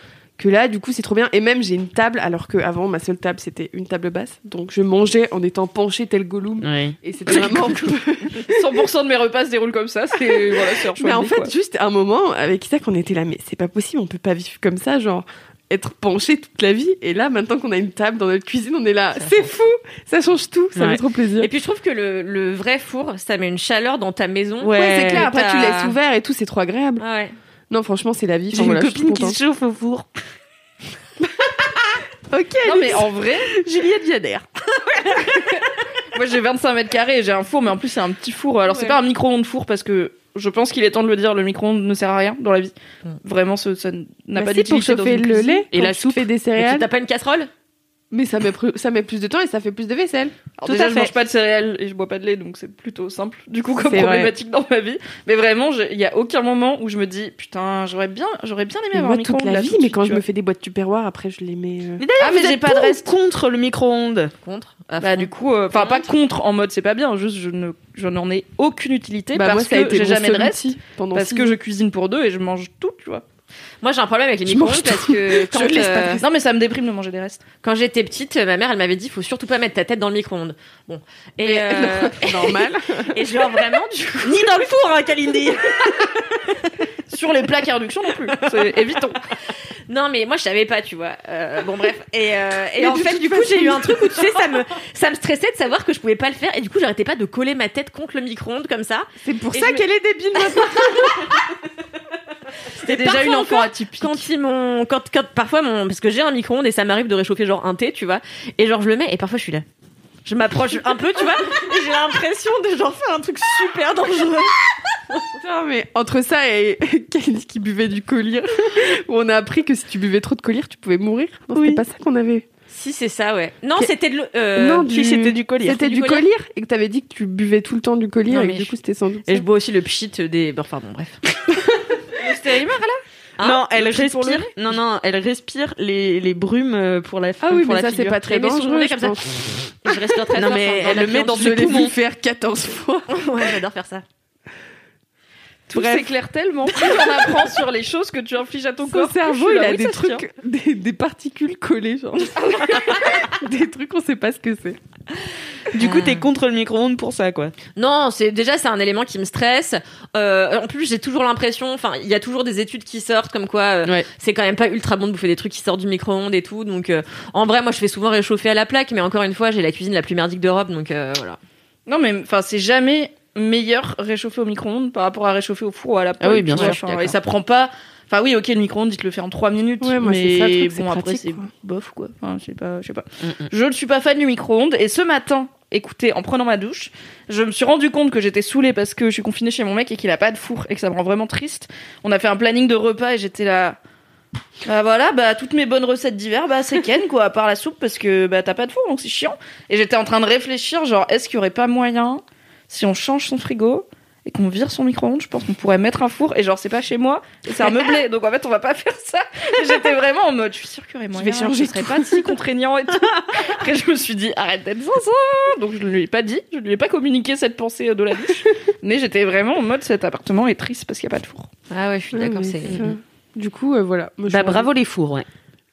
que là, du coup, c'est trop bien. Et même, j'ai une table, alors que avant, ma seule table, c'était une table basse. Donc, je mangeais en étant penchée tel Gollum. ouais Et c'était vraiment. [LAUGHS] 100% de mes repas se déroulent comme ça. C'est voilà, choix mais en fait, quoi. juste un moment, avec Isaac, on était là, mais c'est pas possible, on peut pas vivre comme ça, genre être penché toute la vie. Et là, maintenant qu'on a une table dans notre cuisine, on est là, c'est fou, ça change tout, ça Ouais. fait trop plaisir. Et puis, je trouve que le, le vrai four, ça met une chaleur dans ta maison. Ouais. Ouais, c'est clair. Après, tu laisses ouvert et tout, c'est trop agréable. Ah ouais. Non, franchement, c'est la vie. j'ai Enfin, une voilà, copine qui se chauffe au four [LAUGHS] Ok, Non, mais en vrai, Juliette Viader [LAUGHS] moi j'ai 25 mètres carrés et j'ai un four, mais en plus c'est un petit four. Alors c'est pas un micro-ondes four parce que je pense qu'il est temps de le dire, le micro-ondes ne sert à rien dans la vie. Mm. Vraiment, ça n'a Bah pas pour d'utilité dans chauffer une le lait Et la tu soupe. fais des Et tu céréales. t'as pas une casserole? Mais ça met, ça met plus de temps et ça fait plus de vaisselle. Alors Tout déjà, à je fait. mange pas de céréales et je bois pas de lait, donc c'est plutôt simple. Du coup, comme vrai. problématique dans ma vie. Mais vraiment, il y a aucun moment où je me dis, putain, j'aurais bien, j'aurais bien aimé Mais avoir moi, un toute micro-ondes la là, vie, tout mais quand je me fais des boîtes Tupperware, après, je les mets. euh, Ah, mais j'ai pas de reste. contre le micro-ondes Contre Bah du coup, euh, enfin pas contre en mode c'est pas bien, juste je ne, je n'en ai aucune utilité Bah, parce moi, ça a que j'ai jamais de reste, parce six que je cuisine pour deux et je mange tout, tu vois. Moi, j'ai un problème avec les Je micro-ondes parce que [LAUGHS] quand, pas de euh, reste. Non mais ça me déprime de manger des restes. quand j'étais petite, ma mère, elle m'avait dit, faut surtout pas mettre ta tête dans le micro-ondes. Bon. Et, euh, [LAUGHS] Normal. [LAUGHS] et genre vraiment, du coup. Ni dans le four, hein, Kalindi Sur les plaques à induction non plus. Évitons. Non, mais moi, je savais pas, tu vois. Euh, bon, bref. Et, euh, et en fait, du coup, j'ai eu un truc où, tu sais, ça me, ça me stressait de savoir que je pouvais pas le faire. Et du coup, j'arrêtais pas de coller ma tête contre le micro-ondes comme ça. C'est pour Et ça je me- qu'elle est débile. C'était déjà une enfant encore, atypique. Quand ils m'ont, quand, quand, parfois mon, parce que j'ai un micro-ondes et ça m'arrive de réchauffer genre un thé, tu vois. Et genre, je le mets et parfois je suis là. Je m'approche un peu, tu vois. Et j'ai l'impression de genre faire un truc super dangereux. Putain, mais entre ça et [LAUGHS] Kalindi qui buvait du collyre, où on a appris que si tu buvais trop de collyre, tu pouvais mourir. Non, Oui. c'était pas ça qu'on avait. Si, c'est ça, ouais. Non, Que- c'était de euh, non, si, c'était du collyre. C'était Du du collyre et que t'avais dit que tu buvais tout le temps du collyre Non, et que du je- coup c'était sans doute. Et ça. je bois aussi le pchit des, bon, enfin bon, bref. [LAUGHS] C'était Imar, là Hein non, elle Le le respire. Non, non, elle respire les, les brumes euh, pour la Ah oui, pour mais la ça c'est pas très dangereux. comme ça. Je respire très Non, mais enfin, elle le met dans ses poumons. faire 14 fois. Ouais, j'adore faire ça. Tout Bref. s'éclaire tellement. Plus on apprend sur les choses que tu infliges à ton Son corps? cerveau, il là, a oui, des trucs, [LAUGHS] des, des particules collées, genre. [LAUGHS] des trucs, on sait pas ce que c'est. Du coup, t'es contre le micro-ondes pour ça, quoi. Non, c'est déjà c'est un élément qui me stresse. Euh, en plus, j'ai toujours l'impression, enfin, il y a toujours des études qui sortent comme quoi euh, Ouais. c'est quand même pas ultra bon de bouffer des trucs qui sortent du micro-ondes et tout. Donc, euh, en vrai, moi, je fais souvent réchauffer à la plaque, mais encore une fois, j'ai la cuisine la plus merdique d'Europe, donc euh, voilà. Non mais enfin c'est jamais meilleur réchauffer au micro-ondes par rapport à réchauffer au four ou à la poêle. Ah oui, bien vois, sûr, et ça prend pas. Enfin oui, ok, le micro-ondes, il te le fait en 3 minutes. Ouais, moi, mais c'est ça, le truc, bon après c'est quoi. bof quoi. Enfin, je sais pas, je sais pas. Mm, mm. Je ne suis pas fan du micro-ondes et ce matin, écoutez, en prenant ma douche, je me suis rendu compte que j'étais saoulée parce que je suis confinée chez mon mec et qu'il a pas de four et que ça me rend vraiment triste. On a fait un planning de repas et j'étais là. Bah voilà, bah toutes mes bonnes recettes d'hiver, bah c'est Ken quoi, à part la soupe parce que bah t'as pas de four donc c'est chiant. Et j'étais en train de réfléchir, genre est-ce qu'il y aurait pas moyen si on change son frigo et qu'on vire son micro-ondes, je pense qu'on pourrait mettre un four et genre c'est pas chez moi, et c'est un meublé, [LAUGHS] donc en fait on va pas faire ça. J'étais vraiment en mode, je suis sûre qu'il y aurait moyen, changer ce serait pas si contraignant et tout. Après je me suis dit arrête d'être zinzin, donc je ne lui ai pas dit, je lui ai pas communiqué cette pensée de la douche, [LAUGHS] mais j'étais vraiment en mode cet appartement est triste parce qu'il y a pas de four. Ah ouais, je suis d'accord. Ouais, c'est... Du coup, euh, voilà. Moi, je Bah bravo les fours, ouais.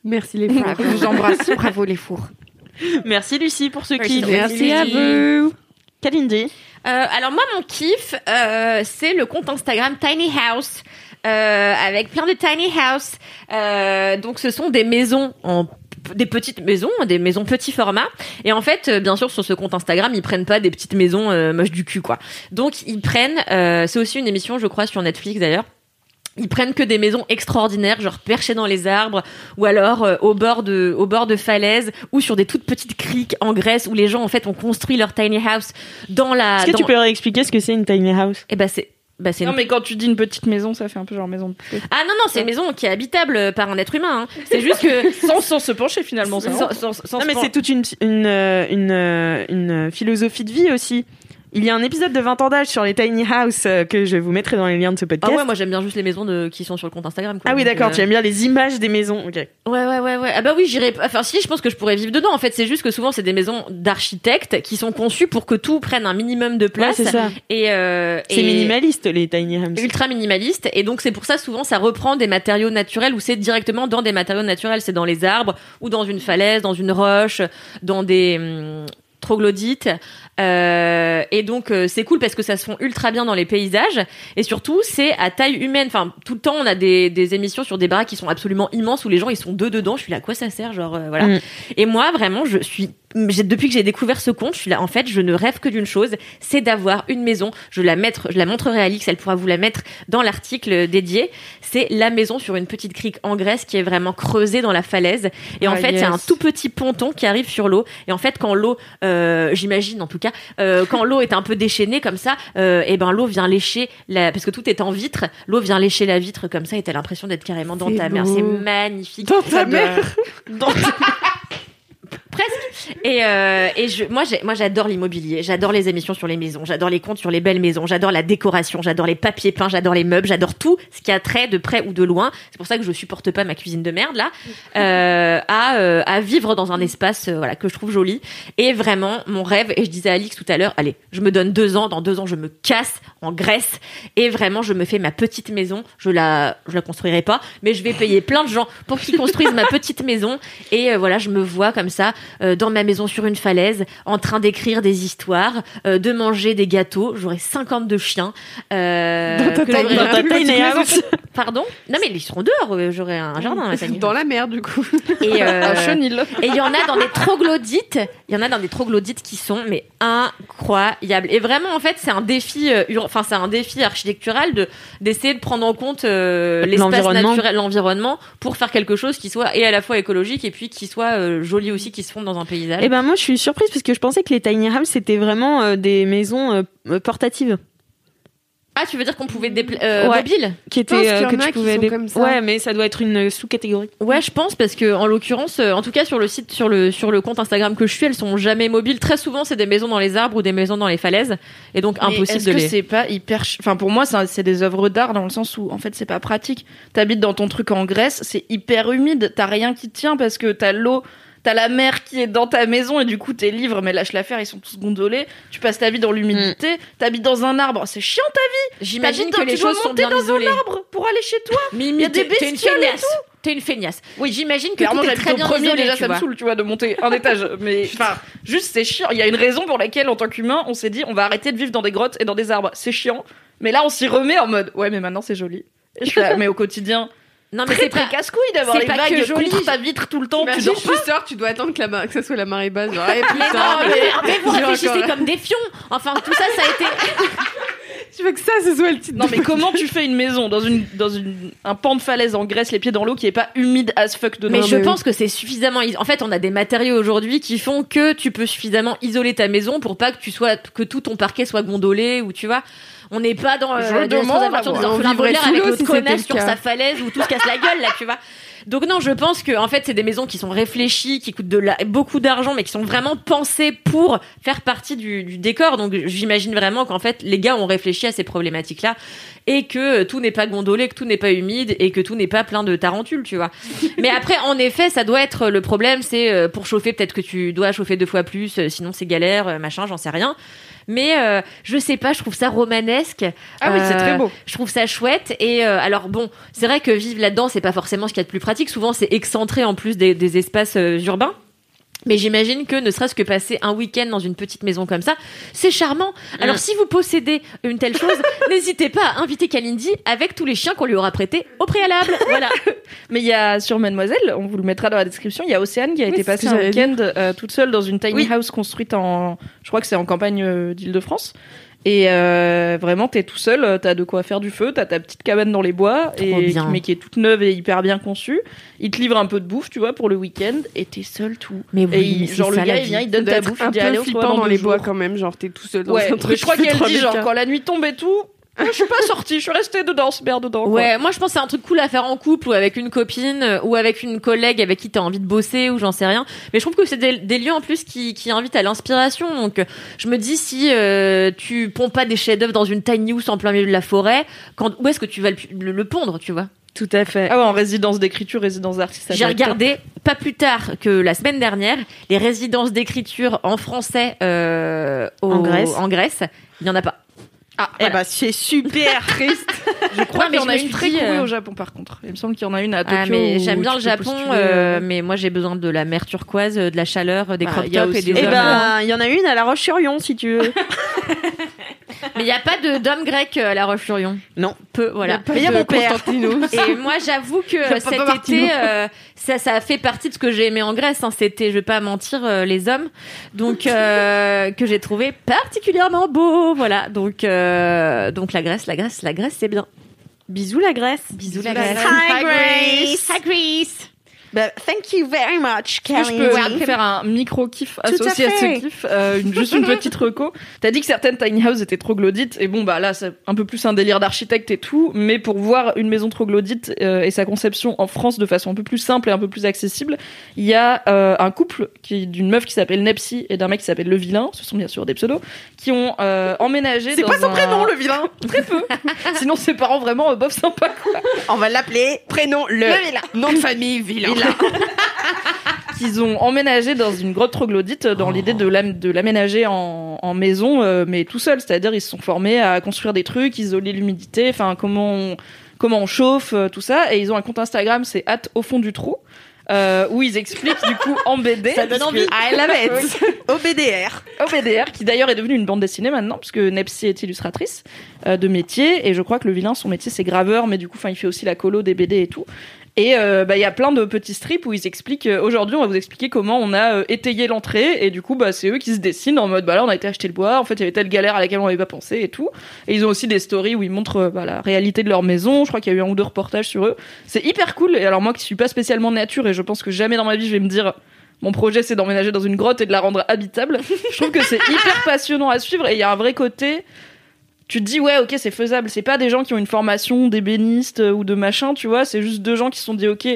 Merci les filles. [LAUGHS] Je vous embrasse, bravo les fours. Merci Lucie pour ce Merci, kiff. Merci à vous. Kalindi. Euh, alors moi, mon kiff, euh, c'est le compte Instagram Tiny House. euh, avec plein de tiny house. Euh, donc ce sont des maisons en des petites maisons, des maisons petit format. Et en fait, euh, bien sûr, sur ce compte Instagram, ils prennent pas des petites maisons euh, moches du cul, quoi. Donc ils prennent, c'est aussi une émission, je crois, sur Netflix d'ailleurs. Ils prennent que des maisons extraordinaires, genre perchées dans les arbres, ou alors euh, au bord de, au bord de falaises, ou sur des toutes petites criques en Grèce où les gens en fait ont construit leur tiny house dans la. Est-ce que dans... tu peux réexpliquer ce que c'est une tiny house? Eh ben c'est, bah c'est. Non une- mais quand tu dis une petite maison, ça fait un peu genre maison de. Ah non non, c'est une maison qui est habitable par un être humain. hein. C'est juste que [LAUGHS] Sans, sans se pencher finalement, ça. sans, sans- sans Non mais pen- c'est toute une, une, euh, une, euh, une philosophie de vie aussi. Il y a un épisode de 20 ans d'âge sur les tiny house euh, que je vous mettrai dans les liens de ce Ah podcast. ouais, moi j'aime bien juste les maisons de... qui sont sur le compte Instagram. Quoi. Ah oui, d'accord, euh, tu aimes bien les images des maisons. Ok. Ouais, ouais, ouais, ouais. Ah bah oui, j'irais. Enfin, si, je pense que je pourrais vivre dedans. En fait, c'est juste que souvent, c'est des maisons d'architectes qui sont conçues pour que tout prenne un minimum de place. c'est ça. Et, euh, C'est et- minimaliste les tiny homes. ultra minimaliste et donc c'est pour ça souvent ça reprend des matériaux naturels ou c'est directement dans des matériaux naturels c'est dans les arbres ou dans une falaise dans une roche dans des hum, troglodytes Euh, et donc euh, c'est cool parce que ça se fond ultra bien dans les paysages et surtout c'est à taille humaine. Enfin tout le temps on a des, des émissions sur des baraques qui sont absolument immenses où les gens ils sont deux dedans. Je suis là à quoi ça sert genre euh, voilà. Mm. et moi vraiment je suis depuis que j'ai découvert ce compte, je suis là. En fait, je ne rêve que d'une chose, c'est d'avoir une maison. Je la mettre, je la montrerai à Alix. Elle pourra vous la mettre dans l'article dédié. C'est la maison sur une petite crique en Grèce qui est vraiment creusée dans la falaise. Et en Ah, fait, il y a un tout petit ponton qui arrive sur l'eau. Et en fait, quand l'eau, euh, j'imagine en tout cas, euh, quand l'eau est un peu déchaînée comme ça, euh, et ben l'eau vient lécher la, parce que tout est en vitre. L'eau vient lécher la vitre comme ça, et t'as l'impression d'être carrément dans ta mer. beau. C'est magnifique. Dans ta mer Dans- [LAUGHS] Presque. Et, euh, et je, moi, j'ai- moi, j'adore l'immobilier. J'adore les émissions sur les maisons. J'adore les comptes sur les belles maisons. J'adore la décoration. J'adore les papiers peints. J'adore les meubles. J'adore tout ce qui a trait de près ou de loin. C'est pour ça que je supporte pas ma cuisine de merde là. [LAUGHS] Euh, à, euh, à vivre dans un espace voilà que je trouve joli. Et vraiment, mon rêve. Et je disais à Alix tout à l'heure, allez, je me donne deux ans. Dans deux ans, je me casse en Grèce et vraiment, je me fais ma petite maison. Je la, je la construirai pas, mais je vais payer plein de gens pour qu'ils construisent ma petite maison. Et voilà, je me vois comme ça euh, dans ma maison sur une falaise, en train d'écrire des histoires, euh, de manger des gâteaux. J'aurai 52 chiens. Euh, Dans ta que j'aurai- dans ta tiny house. [LAUGHS] Pardon? Non mais ils seront dehors. euh, J'aurai un jardin. Dans house. la mer, du coup. Et, [LAUGHS] euh, Un chenil. et il y en a dans des troglodytes. Il y en a dans des troglodytes qui sont mais incroyables. Et vraiment en fait c'est un défi, euh, enfin c'est un défi architectural de d'essayer de prendre en compte euh, l'espace L'environnement. naturel, l'environnement, pour faire quelque chose qui soit et à la fois écologique et puis qui soit euh, joli aussi, qui se fonde dans un paysage. Eh ben moi je suis surprise parce que je pensais que les tiny houses c'était vraiment euh, des maisons euh, euh, portatives Ah, tu veux dire qu'on pouvait dépla- euh, Ouais. mobile qui qu'il y en que tu pouvais dé- comme ça. Ouais, mais ça doit être une sous-catégorie. Ouais, je pense parce que en l'occurrence, euh, en tout cas sur le site, sur le sur le compte Instagram que je suis, elles sont jamais mobiles. Très souvent, c'est des maisons dans les arbres ou des maisons dans les falaises, et donc Mais impossible est-ce de que les. c'est pas hyper ch- enfin pour moi c'est des œuvres d'art dans le sens où en fait c'est pas pratique t'habites dans ton truc en Grèce c'est hyper humide t'as rien qui tient parce que t'as l'eau t'as la mer qui est dans ta maison et du coup tes livres mais lâche l'affaire ils sont tous gondolés tu passes ta vie dans l'humidité t'habites dans un arbre c'est chiant ta J'imagine T'habites que les tu dois choses sont monter bien dans isolées. un arbre pour aller chez toi Mimi, y a des t'es- une feignasse. T'es une feignasse. Oui, j'imagine que Clairement, j'habite très au bien premier, isolé, déjà, ça me vois. saoule, tu vois, de monter un [LAUGHS] étage. Mais, enfin, juste, c'est chiant. Il y a une raison pour laquelle, en tant qu'humain, on s'est dit, on va arrêter de vivre dans des grottes et dans des arbres. C'est chiant. Mais là, on s'y remet en mode, ouais, mais maintenant, c'est joli. Je là, mais au quotidien, Non, mais c'est très pas. casse-couille d'avoir c'est les pas que vagues joli. contre ta vitre tout le temps. Tu dors tu sors, tu dois attendre que, la mar- que ça soit la marée basse. [LAUGHS] [LAUGHS] Genre, Mais non, mais, mais vous réfléchissez encore- comme des fions. Enfin, tout ça, ça a été. [LAUGHS] Tu veux que ça, ce soit le titre Non de- mais comment tu fais une maison dans une dans une un pan de falaise en Grèce les pieds dans l'eau qui est pas humide as fuck dedans Mais je mais pense que c'est suffisamment. is- En fait, on a des matériaux aujourd'hui qui font que tu peux suffisamment isoler ta maison pour pas que tu sois que tout ton parquet soit gondolé ou tu vois. On n'est pas dans euh, des demande à des orphelins Baudelaire avec l'autre si connasse sur sa falaise où tout se casse la gueule là, tu vois. Donc non, je pense que en fait c'est des maisons qui sont réfléchies, qui coûtent de la, beaucoup d'argent, mais qui sont vraiment pensées pour faire partie du, du décor. Donc j'imagine vraiment qu'en fait les gars ont réfléchi à ces problématiques-là et que tout n'est pas gondolé, que tout n'est pas humide et que tout n'est pas plein de tarentules, tu vois. [LAUGHS] mais après, en effet, ça doit être le problème, c'est euh, pour chauffer peut-être que tu dois chauffer deux fois plus, euh, sinon c'est galère, euh, machin, j'en sais rien. Mais euh, je sais pas, je trouve ça romanesque. Ah oui, c'est Euh, très beau. Je trouve ça chouette. Et euh, alors bon, c'est vrai que vivre là-dedans, c'est pas forcément ce qu'il y a de plus pratique. Souvent, c'est excentré en plus des, des espaces euh, urbains. Mais j'imagine que ne serait-ce que passer un week-end dans une petite maison comme ça, c'est charmant. Alors si vous possédez une telle chose, [LAUGHS] n'hésitez pas à inviter Kalindi avec tous les chiens qu'on lui aura prêtés au préalable. Voilà. [LAUGHS] Mais il y a sur Mademoiselle, on vous le mettra dans la description, il y a Océane qui a Oui, été passée un week-end euh, toute seule dans une tiny Oui. house construite en, je crois que c'est en campagne euh, d'Île-de-France. Et euh, vraiment, t'es tout seul, t'as de quoi faire du feu, t'as ta petite cabane dans les bois, et, mais qui est toute neuve et hyper bien conçue. Il te livre un peu de bouffe, tu vois, pour le week-end, et t'es seul tout. Mais oui, et il- mais genre le gars, il vient, vie. il donne ta bouffe, un il dit allez, peu voit flippant dans les bois quand même, genre t'es tout seul dans Ouais, un truc. mais je crois [LAUGHS] qu'elle dit 3000 genre quand la nuit tombe et tout, je suis pas sortie, je suis restée dedans, se merde dedans. quoi. Ouais, moi je pense que c'est un truc cool à faire en couple ou avec une copine euh, ou avec une collègue avec qui t'as envie de bosser ou j'en sais rien. Mais je trouve que c'est des, des lieux en plus qui, qui invitent à l'inspiration. Donc je me dis si euh, tu ponds pas des chefs-d'œuvre dans une tiny house en plein milieu de la forêt, quand où est-ce que tu vas le, le- le pondre, tu vois? Tout à fait. Ah ouais, en résidence d'écriture, résidence d'artiste. ça J'ai regardé pas plus tard que la semaine dernière les résidences d'écriture en français euh, au- En Grèce. En Grèce, il y en a pas. Ah, Eh ben, c'est super [LAUGHS] triste. Je crois Ouais, mais qu'il y en je a une très dit, cool euh, au Japon par contre. Il me semble qu'il y en a une à Tokyo. Ah, mais j'aime bien le Japon, postuler, euh, euh, mais moi j'ai besoin de la mer turquoise, de la chaleur, des Bah, crop il y a tops et des Eh ben, il y en a une à La Roche-sur-Yon, si tu veux. [LAUGHS] Mais il n'y a pas de d'homme grec euh, à La Roche-sur-Yon. Non. Peu, voilà. Il y a mon père. [LAUGHS] Et moi, j'avoue que [LAUGHS] cet été, euh, ça, ça a fait partie de ce que j'ai aimé en Grèce. Hein. C'était, je vais pas mentir, euh, les hommes, donc euh, [LAUGHS] que j'ai trouvé particulièrement beau. Voilà. Donc, euh, donc la Grèce, la Grèce, la Grèce, c'est bien. Bisous la Grèce. Bisous la la Grèce. Grèce. Hi Grace. Hi Greece. Bah, thank you very much, que je peux faire un micro kiff à associé à, fait. ce kiff euh, une- Juste une [LAUGHS] petite reco. T'as dit que certaines tiny houses étaient troglodytes et bon bah là c'est un peu plus un délire d'architecte et tout, mais pour voir une maison troglodyte euh, et sa conception en France de façon un peu plus simple et un peu plus accessible, il y a euh, un couple qui d'une meuf qui s'appelle Nepsi et d'un mec qui s'appelle Le Vilain, ce sont bien sûr des pseudos, qui ont euh, emménagé. C'est pas son un- prénom, le vilain. [LAUGHS] Très peu. Sinon ses parents vraiment euh, bof sympa quoi. On va l'appeler. Prénom, le, nom de famille, vilain. [LAUGHS] qu'ils ont emménagé dans une grotte troglodyte dans l'idée de l'am- de l'aménager en, en maison, euh, mais tout seul. C'est-à-dire, ils se sont formés à construire des trucs, isoler l'humidité, enfin, comment on, comment on chauffe, euh, tout ça. Et ils ont un compte Instagram, c'est at au fond du trou. euh, où ils expliquent du coup en BD Ça donne envie. I love it. OBDR. OBDR, qui d'ailleurs est devenue une bande dessinée maintenant, puisque Nepsi est illustratrice euh, de métier, et je crois que le vilain, son métier, c'est graveur, mais du coup, enfin, il fait aussi la colo des BD et tout. Et euh, bah, il y a plein de petits strips où ils expliquent. euh, Aujourd'hui, on va vous expliquer comment on a euh, étayé l'entrée, et du coup, bah, c'est eux qui se dessinent en mode, bah là, on a été acheter le bois. En fait, il y avait telle galère à laquelle on n'avait pas pensé et tout. Et ils ont aussi des stories où ils montrent bah, la réalité de leur maison. Je crois qu'il y a eu un ou deux reportages sur eux. C'est hyper cool. Et alors moi, qui suis pas spécialement nature, et je pense que jamais dans ma vie, je vais me dire. Mon projet, c'est d'emménager dans une grotte et de la rendre habitable. [LAUGHS] Je trouve que c'est hyper passionnant à suivre et il y a un vrai côté. Tu te dis, ouais, ok, c'est faisable. C'est pas des gens qui ont une formation d'ébéniste euh, ou de machin, tu vois. C'est juste deux gens qui se sont dit, ok,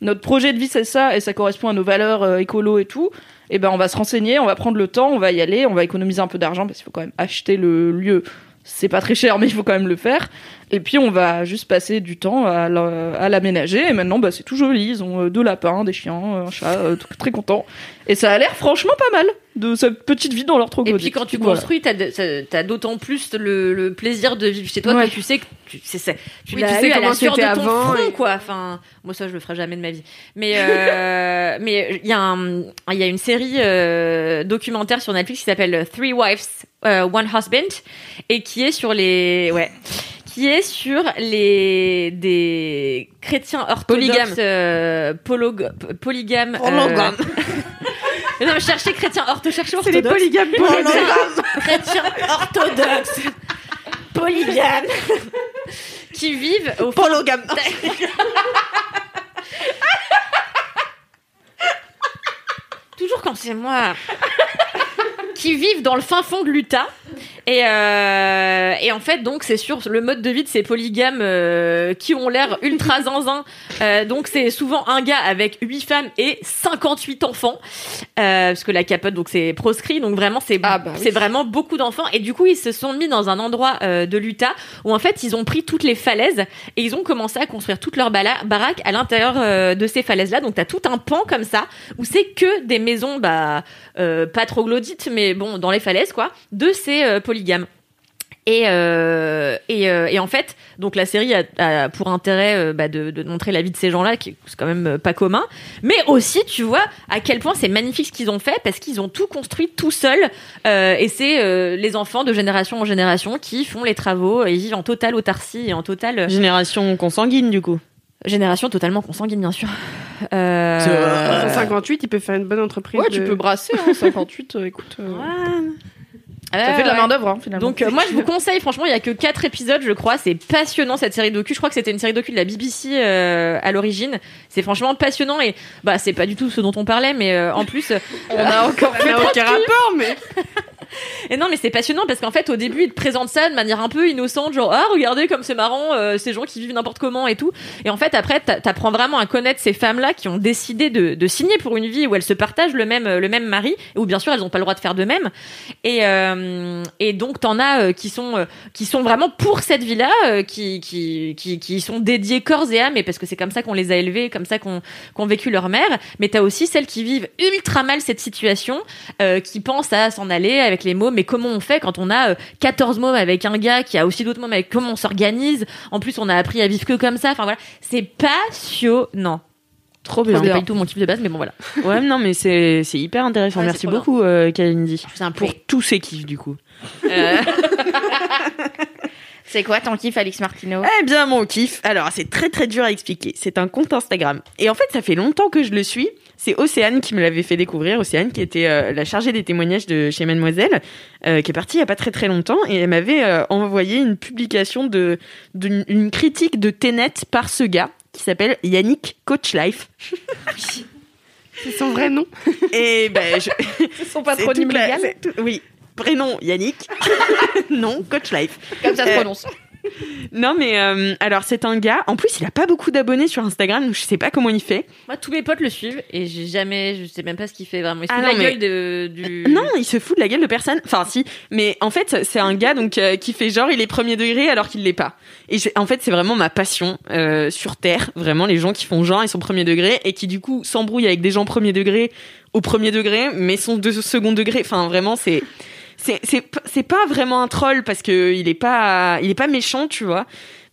notre projet de vie, c'est ça et ça correspond à nos valeurs euh, écolo et tout. Et ben, on va se renseigner, on va prendre le temps, on va y aller, on va économiser un peu d'argent parce qu'il faut quand même acheter le lieu. C'est pas très cher, mais il faut quand même le faire. Et puis, on va juste passer du temps à la- à l'aménager. Et maintenant, bah, c'est tout joli. Ils ont euh, deux lapins, des chiens, un chat, euh, tout- très contents. Et ça a l'air franchement pas mal de cette petite vie dans leur Et troglodyte. puis quand tu Voilà. construis, t'as d'autant plus le, le plaisir de vivre chez toi Ouais. que tu sais que tu, c'est, c'est- tu Oui, l'as tu sais eu à comment la sueur de c'était ton avant front, et- quoi. Enfin, moi ça je le ferai jamais de ma vie. Mais euh, [LAUGHS] mais il y a un, il y a une série euh, documentaire sur Netflix qui s'appelle Three Wives, euh, One Husband, et qui est sur les, ouais, qui est sur les des chrétiens orthodoxes Polygames. euh, polog- polygames. euh, [LAUGHS] non, mais cherchez chrétiens ortho, cherchez C'est les orthodoxes. polygames. chrétiens [LAUGHS] orthodoxes, polygames, qui vivent au fond Polygame. [LAUGHS] toujours quand c'est moi, qui vivent dans le fin fond de l'Utah Et, euh, et en fait, donc, c'est sur le mode de vie de ces polygames euh, qui ont l'air ultra [LAUGHS] zinzin. Euh, donc, c'est souvent un gars avec 8 femmes et 58 enfants. Parce que la capote, donc, c'est proscrit. Donc, vraiment, c'est Ah bah oui. vraiment beaucoup d'enfants. Et du coup, ils se sont mis dans un endroit de l'Utah où, en fait, ils ont pris toutes les falaises et ils ont commencé à construire toute leur bala- baraque à l'intérieur de ces falaises-là. Donc, t'as tout un pan comme ça où c'est que des maisons, bah, pas troglodytes, mais bon, dans les falaises, quoi, de ces euh, polygames. Et, euh, euh, et en fait, donc la série a, pour intérêt bah, de, montrer la vie de ces gens-là, qui c'est quand même pas commun, mais aussi, tu vois, à quel point c'est magnifique ce qu'ils ont fait, parce qu'ils ont tout construit tout seuls, et c'est les enfants de génération en génération qui font les travaux, et vivent en totale autarcie et en totale Génération consanguine, du coup. Génération totalement consanguine, bien sûr. Euh, 158, il peut faire une bonne entreprise. Ouais, tu peux brasser, hein, 58, euh, écoute. euh, Ça fait de la ouais. main d'œuvre, hein, finalement. Donc euh, moi je vous conseille franchement il y a que quatre épisodes je crois c'est passionnant cette série docu je crois que c'était une série docu de la BBC euh, à l'origine c'est franchement passionnant et bah c'est pas du tout ce dont on parlait mais euh, en plus on a [LAUGHS] encore Ça n'a aucun rapport, mais. [LAUGHS] et non mais c'est passionnant parce qu'en fait au début ils te présentent ça de manière un peu innocente genre ah regardez comme c'est marrant euh, ces gens qui vivent n'importe comment et tout. Et en fait après t'a- t'apprends vraiment à connaître ces femmes là qui ont décidé de, de signer pour une vie où elles se partagent le même le même mari où bien sûr elles ont pas le droit de faire de même. Et euh, et donc t'en as euh, qui sont euh, qui sont vraiment pour cette vie là qui qui qui qui sont dédiées corps et âme et parce que c'est comme ça qu'on les a élevées comme ça qu'on qu'ont vécu leur mère. Mais t'as aussi celles qui vivent ultra mal cette situation euh, qui pensent à s'en aller avec les mômes mais comment on fait quand on a euh, 14 mômes avec un gars qui a aussi d'autres mômes avec comment on s'organise? En plus on a appris à vivre que comme ça enfin voilà c'est passionnant Trop c'est bien. pas du tout mon kiff de base mais bon voilà [LAUGHS] Ouais, non, mais c'est c'est hyper intéressant. Ouais, Merci c'est beaucoup, euh, Kalindi. c'est un Pour tous ces kiffs, du coup. [LAUGHS] [LAUGHS] C'est quoi ton kiff, Alix Martino Eh bien, mon kiff, alors c'est très très dur à expliquer. C'est un compte Instagram. Et en fait, ça fait longtemps que je le suis. C'est Océane qui me l'avait fait découvrir. Océane qui était euh, la chargée des témoignages de chez Mademoiselle, euh, qui est partie il y a pas très très longtemps. Et elle m'avait euh, envoyé une publication de une critique de Tenet par ce gars qui s'appelle Yannick Coachlife. [LAUGHS] C'est son vrai nom. [LAUGHS] Et ben, je, [LAUGHS] son patronyme légal. tout- oui. Prénom Yannick. non, Coachlife. Comme ça se prononce. Non, mais euh, alors c'est un gars. En plus, il a pas beaucoup d'abonnés sur Instagram, donc je sais pas comment il fait. Moi, tous mes potes le suivent et j'ai jamais, je sais même pas ce qu'il fait vraiment. Il se Ah fout de non, la mais- gueule de, du. Non, il se fout de la gueule de personne. Enfin, si. Mais en fait, c'est un gars donc euh, qui fait genre il est premier degré alors qu'il l'est pas. Et en fait, c'est vraiment ma passion euh, sur terre. Vraiment, les gens qui font genre ils sont premier degré et qui du coup s'embrouillent avec des gens premier degré au premier degré, mais sont de second degré. Enfin, vraiment, c'est c'est pas vraiment un troll parce que il est pas il est pas méchant, tu vois.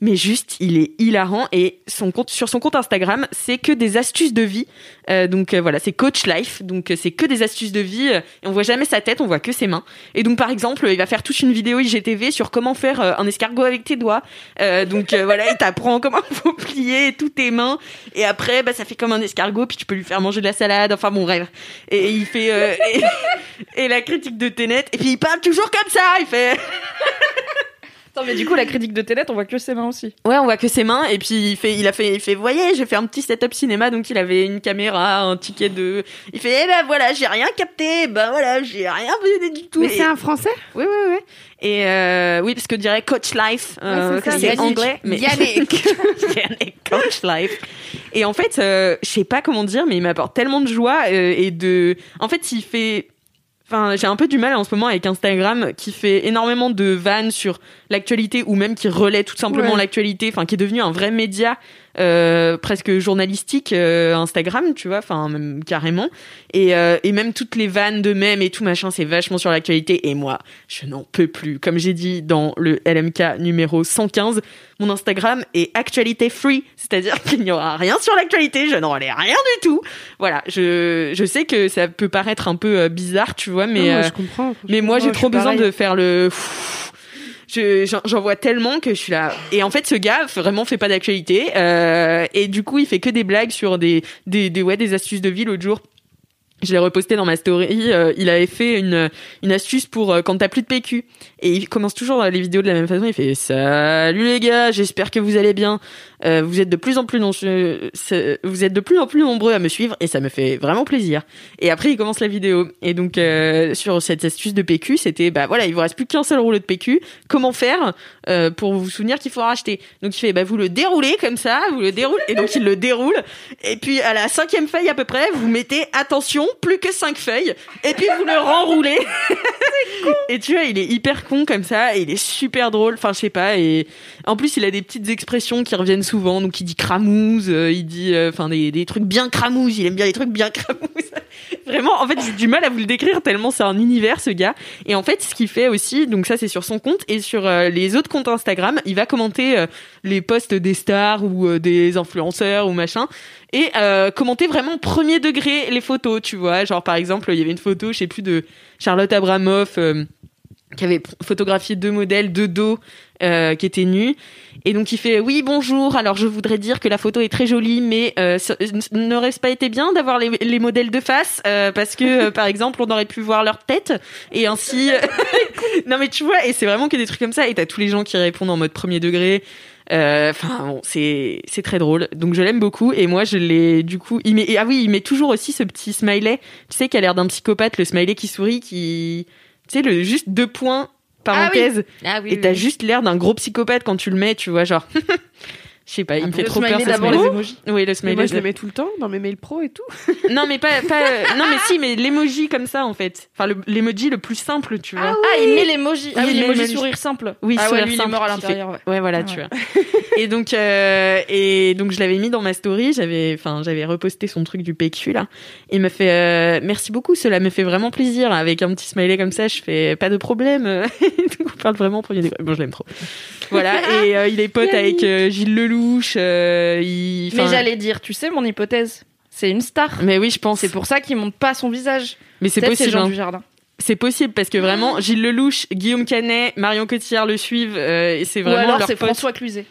Mais juste, il est hilarant et son compte sur son compte Instagram, c'est que des astuces de vie. Euh, donc euh, voilà, c'est Coach Life, donc euh, c'est que des astuces de vie. et on voit jamais sa tête, on voit que ses mains. Et donc par exemple, il va faire toute une vidéo IGTV sur comment faire un escargot avec tes doigts. Donc voilà, il t'apprend comment [LAUGHS] faut plier toutes tes mains. Et après, bah ça fait comme un escargot, puis tu peux lui faire manger de la salade. Enfin bon, bref. Et il fait et, [LAUGHS] et la critique de Ténet. Et puis il parle toujours comme ça. Il fait. Attends, mais du coup, la critique de Ténet, on voit que ses mains aussi. Ouais, on voit que ses mains et puis il fait, il a fait, il fait, voyez, j'ai fait un petit setup cinéma donc il avait une caméra, un ticket de, il fait, eh ben voilà, j'ai rien capté, ben voilà, j'ai rien vu du tout. Mais Et- c'est un français? Oui, oui, oui. Et euh, oui, parce que je dirais Coach Life, euh, Ouais, c'est anglais, mais Yannick. [LAUGHS] Yannick, Coach Life. Et en fait, euh, je sais pas comment dire, mais il m'apporte tellement de joie euh, et de, en fait, il fait. Enfin, j'ai un peu du mal en ce moment avec Instagram qui fait énormément de vannes sur l'actualité ou même qui relaie tout simplement Ouais. l'actualité, enfin qui est devenu un vrai média euh, presque journalistique euh, Instagram, tu vois, enfin même carrément. Et, euh, et même toutes les vannes de mèmes et tout machin, c'est vachement sur l'actualité. Et moi, je n'en peux plus. Comme j'ai dit dans le LMK numéro 115, mon Instagram est actualité free, c'est-à-dire [LAUGHS] qu'il n'y aura rien sur l'actualité, je n'en relais rien du tout. Voilà, je, je sais que ça peut paraître un peu euh, bizarre, tu vois, mais Non, moi, euh, je comprends. mais moi, j'ai trop besoin pareil. de faire le. Je- J'en vois tellement que je suis là. Et en fait, ce gars vraiment fait pas d'actualité. euh, et du coup, il fait que des blagues sur des, des, des, ouais, des astuces de vie. L'autre jour, je l'ai reposté dans ma story. euh, il avait fait une, une astuce pour euh, quand t'as plus de PQ. Et il commence toujours les vidéos de la même façon. Il fait Salut les gars, j'espère que vous allez bien. Euh, vous êtes de plus en plus vous êtes de plus en plus nombreux à me suivre et ça me fait vraiment plaisir. Et après il commence la vidéo et donc euh, sur cette astuce de PQ, c'était bah voilà, il vous reste plus qu'un seul rouleau de PQ. Comment faire euh, pour vous souvenir qu'il faut racheter? Donc il fait bah vous le déroulez comme ça, vous le déroulez et donc il le déroule et puis à la cinquième feuille à peu près, vous mettez attention plus que cinq feuilles et puis vous le renroulez. [LAUGHS] Et tu vois, il est hyper con comme ça, et il est super drôle. Enfin, je sais pas. Et en plus, il a des petites expressions qui reviennent souvent. Donc, il dit cramouze, euh, il dit, euh, enfin, des, des trucs bien cramouze. Il aime bien les trucs bien cramouze. [LAUGHS] Vraiment, en fait, j'ai du mal à vous le décrire tellement c'est un univers, ce gars. Et en fait, ce qu'il fait aussi, donc ça, c'est sur son compte et sur euh, les autres comptes Instagram, il va commenter les posts des stars ou des influenceurs ou machin et commenter vraiment premier degré les photos, tu vois. Genre, par exemple, il y avait une photo, je sais plus, de Charlotte Abramoff qui avait photographié deux modèles de dos euh, qui étaient nus. Et donc il fait oui bonjour. Alors je voudrais dire que la photo est très jolie, mais euh, n'aurait-ce pas été bien d'avoir les, les modèles de face euh, parce que euh, par exemple on aurait pu voir leur tête et ainsi. [LAUGHS] non mais tu vois et c'est vraiment que des trucs comme ça et t'as tous les gens qui répondent en mode premier degré. Enfin bon c'est c'est très drôle donc je l'aime beaucoup et moi je l'ai du coup ah oui il met toujours aussi ce petit smiley tu sais qui a l'air d'un psychopathe le smiley qui sourit qui tu sais le juste deux points parenthèse Ah oui. et t'as juste l'air d'un gros psychopathe quand tu le mets, tu vois, genre. [LAUGHS] Je sais pas, il me fait trop peur. smiley ce d'abord les emojis. Oui, le Mais smiley. moi, je le mets tout le temps dans mes mails pro et tout. [LAUGHS] Non, mais pas, pas, euh, non, mais si, mais l'emoji comme ça, en fait. Enfin, le- l'emoji le plus simple, tu vois. Ah, il met l'emoji. Ah Oui, oui, il met l'emoji sourire simple. Oui, ah ouais, sourire lui, il est mort à l'intérieur. ouais. Ouais, voilà, tu vois. Et donc, euh, et donc, je l'avais mis dans ma story. J'avais, enfin, j'avais reposté son truc du PQ là. Il me fait, euh, merci beaucoup. Cela me fait vraiment plaisir. Avec un petit smiley comme ça, je fais pas de problème. [LAUGHS] donc, on parle vraiment au premier. Bon, je l'aime trop. Voilà. [LAUGHS] Et euh, il est pote avec euh, Gilles Lelouch. euh, il, Mais enfin- j'allais dire, tu sais, mon hypothèse, c'est une star. Mais oui, je pense. C'est pour ça qu'il monte pas son visage. Mais c'est Peut-être c'est possible. Jean hein. du Jardin. C'est possible parce que vraiment, Gilles Lelouch, Guillaume Canet, Marion Cotillard le suivent. euh, et c'est Ou vraiment alors leur c'est pote. François Cluzet,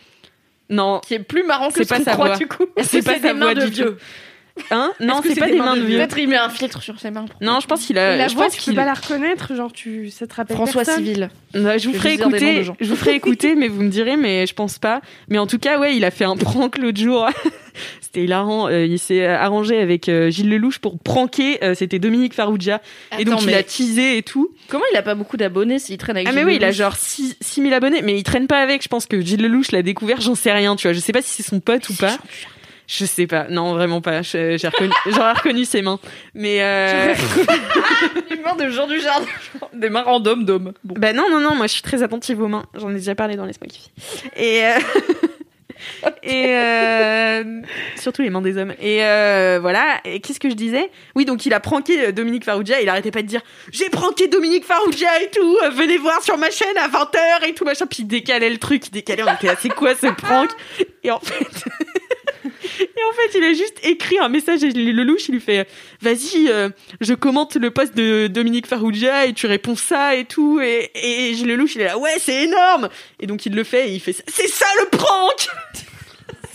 Non, qui est plus marrant que C'est ce pas qu'on sa croit voix. du coup. c'est [LAUGHS] pas sa des voix de du vieux. Hein Non, c'est pas des mains de vieux. Peut-être il met un filtre sur ses mains. Non, je pense qu'il a. la je voix, pense tu peux qu'il. pas la reconnaître, genre, tu, ça te rappelle François personne. Civil. Je vous ferai écouter. Je vous ferai écouter, mais vous me direz, mais je pense pas. Mais en tout cas, ouais, il a fait un prank l'autre jour. [LAUGHS] C'était hilarant. Euh, il s'est arrangé avec euh, Gilles Lelouch pour pranker. euh, C'était Dominique Farrugia. et donc Attends, il mais a teasé et tout. Comment il a pas beaucoup d'abonnés s'il traîne avec Ah mais Gilles oui, il a genre 6 6000 abonnés, mais il traîne pas avec. Je pense que Gilles Lelouch l'a découvert, j'en sais rien, tu vois. Je sais pas si c'est son pote ou pas. Je sais pas. Non, vraiment pas. Reconnu, j'aurais reconnu ses mains. Mais euh... [LAUGHS] Les mains de Jean du Jardin. Des mains random d'hommes. Bon. bah non, non, non. Moi, je suis très attentive aux mains. J'en ai déjà parlé dans les Filles. Et euh... [LAUGHS] et euh... surtout les mains des hommes. Et euh, voilà. Et qu'est-ce que je disais? Oui, donc il a pranké euh, Dominique Farrugia. Il arrêtait pas de dire j'ai pranké Dominique Farrugia et tout. euh, venez voir sur ma chaîne à 20h et tout machin. Puis il décalait le truc, il décalait. On était là, c'est quoi ce prank? Et en fait. Et en fait, il a juste écrit un message à Lelouch. Il lui fait Vas-y, euh, je commente le post de Dominique Farrugia et tu réponds ça et tout. Et, et Lelouch, il est là Ouais, c'est énorme Et donc, il le fait et il fait C'est ça le prank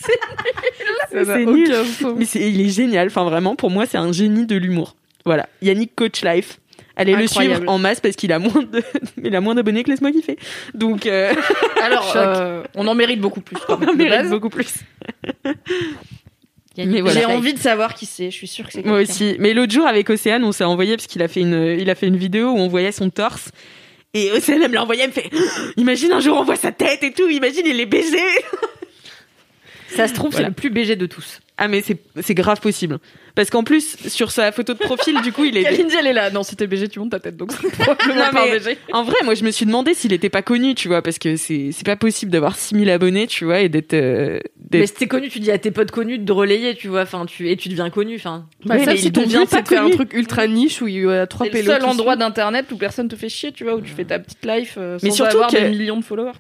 [LAUGHS] C'est nul. Mais c'est, il est génial. Enfin, vraiment, pour moi, c'est un génie de l'humour. Voilà. Yannick Coach Life. Allez le suivre en masse parce qu'il a moins de, [LAUGHS] il a moins d'abonnés que Laisse-moi kiffer. Donc, euh, Alors, [LAUGHS] Choc. euh, on en mérite beaucoup plus. on de mérite base. beaucoup plus. Yannick Mais voilà. J'ai envie de savoir qui c'est. Je suis sûre que c'est Moi aussi. Mais l'autre jour avec Océane, on s'est envoyé parce qu'il a fait une, il a fait une vidéo où on voyait son torse. Et Océane, elle me l'a envoyé, elle me fait, [GASPS] imagine un jour on voit sa tête et tout, imagine il est baisé. Ça se trouve, Voilà. c'est le plus BG de tous. Ah mais c'est, c'est grave possible. Parce qu'en plus, sur sa photo de profil, du coup, il est, Kalindi, elle est là. Non, c'était BG, tu montes ta tête. Donc, c'est [LAUGHS] probablement Non, pas mais- un BG. en vrai, moi, je me suis demandé s'il était pas connu, tu vois, parce que c'est, c'est pas possible d'avoir 6000 abonnés, tu vois, et d'être, euh, d'être- Mais si t'es connu, tu dis à tes potes connus de relayer, tu vois, enfin, tu, et tu deviens connu, enfin. Bah, Oui, ça, mais si ton but, pas c'est de faire un truc ultra niche où il y a trois C'est le pélos. seul endroit d'internet où personne te fait chier, tu vois, où tu fais ta petite life euh, Mais sans surtout avoir que- des millions de followers.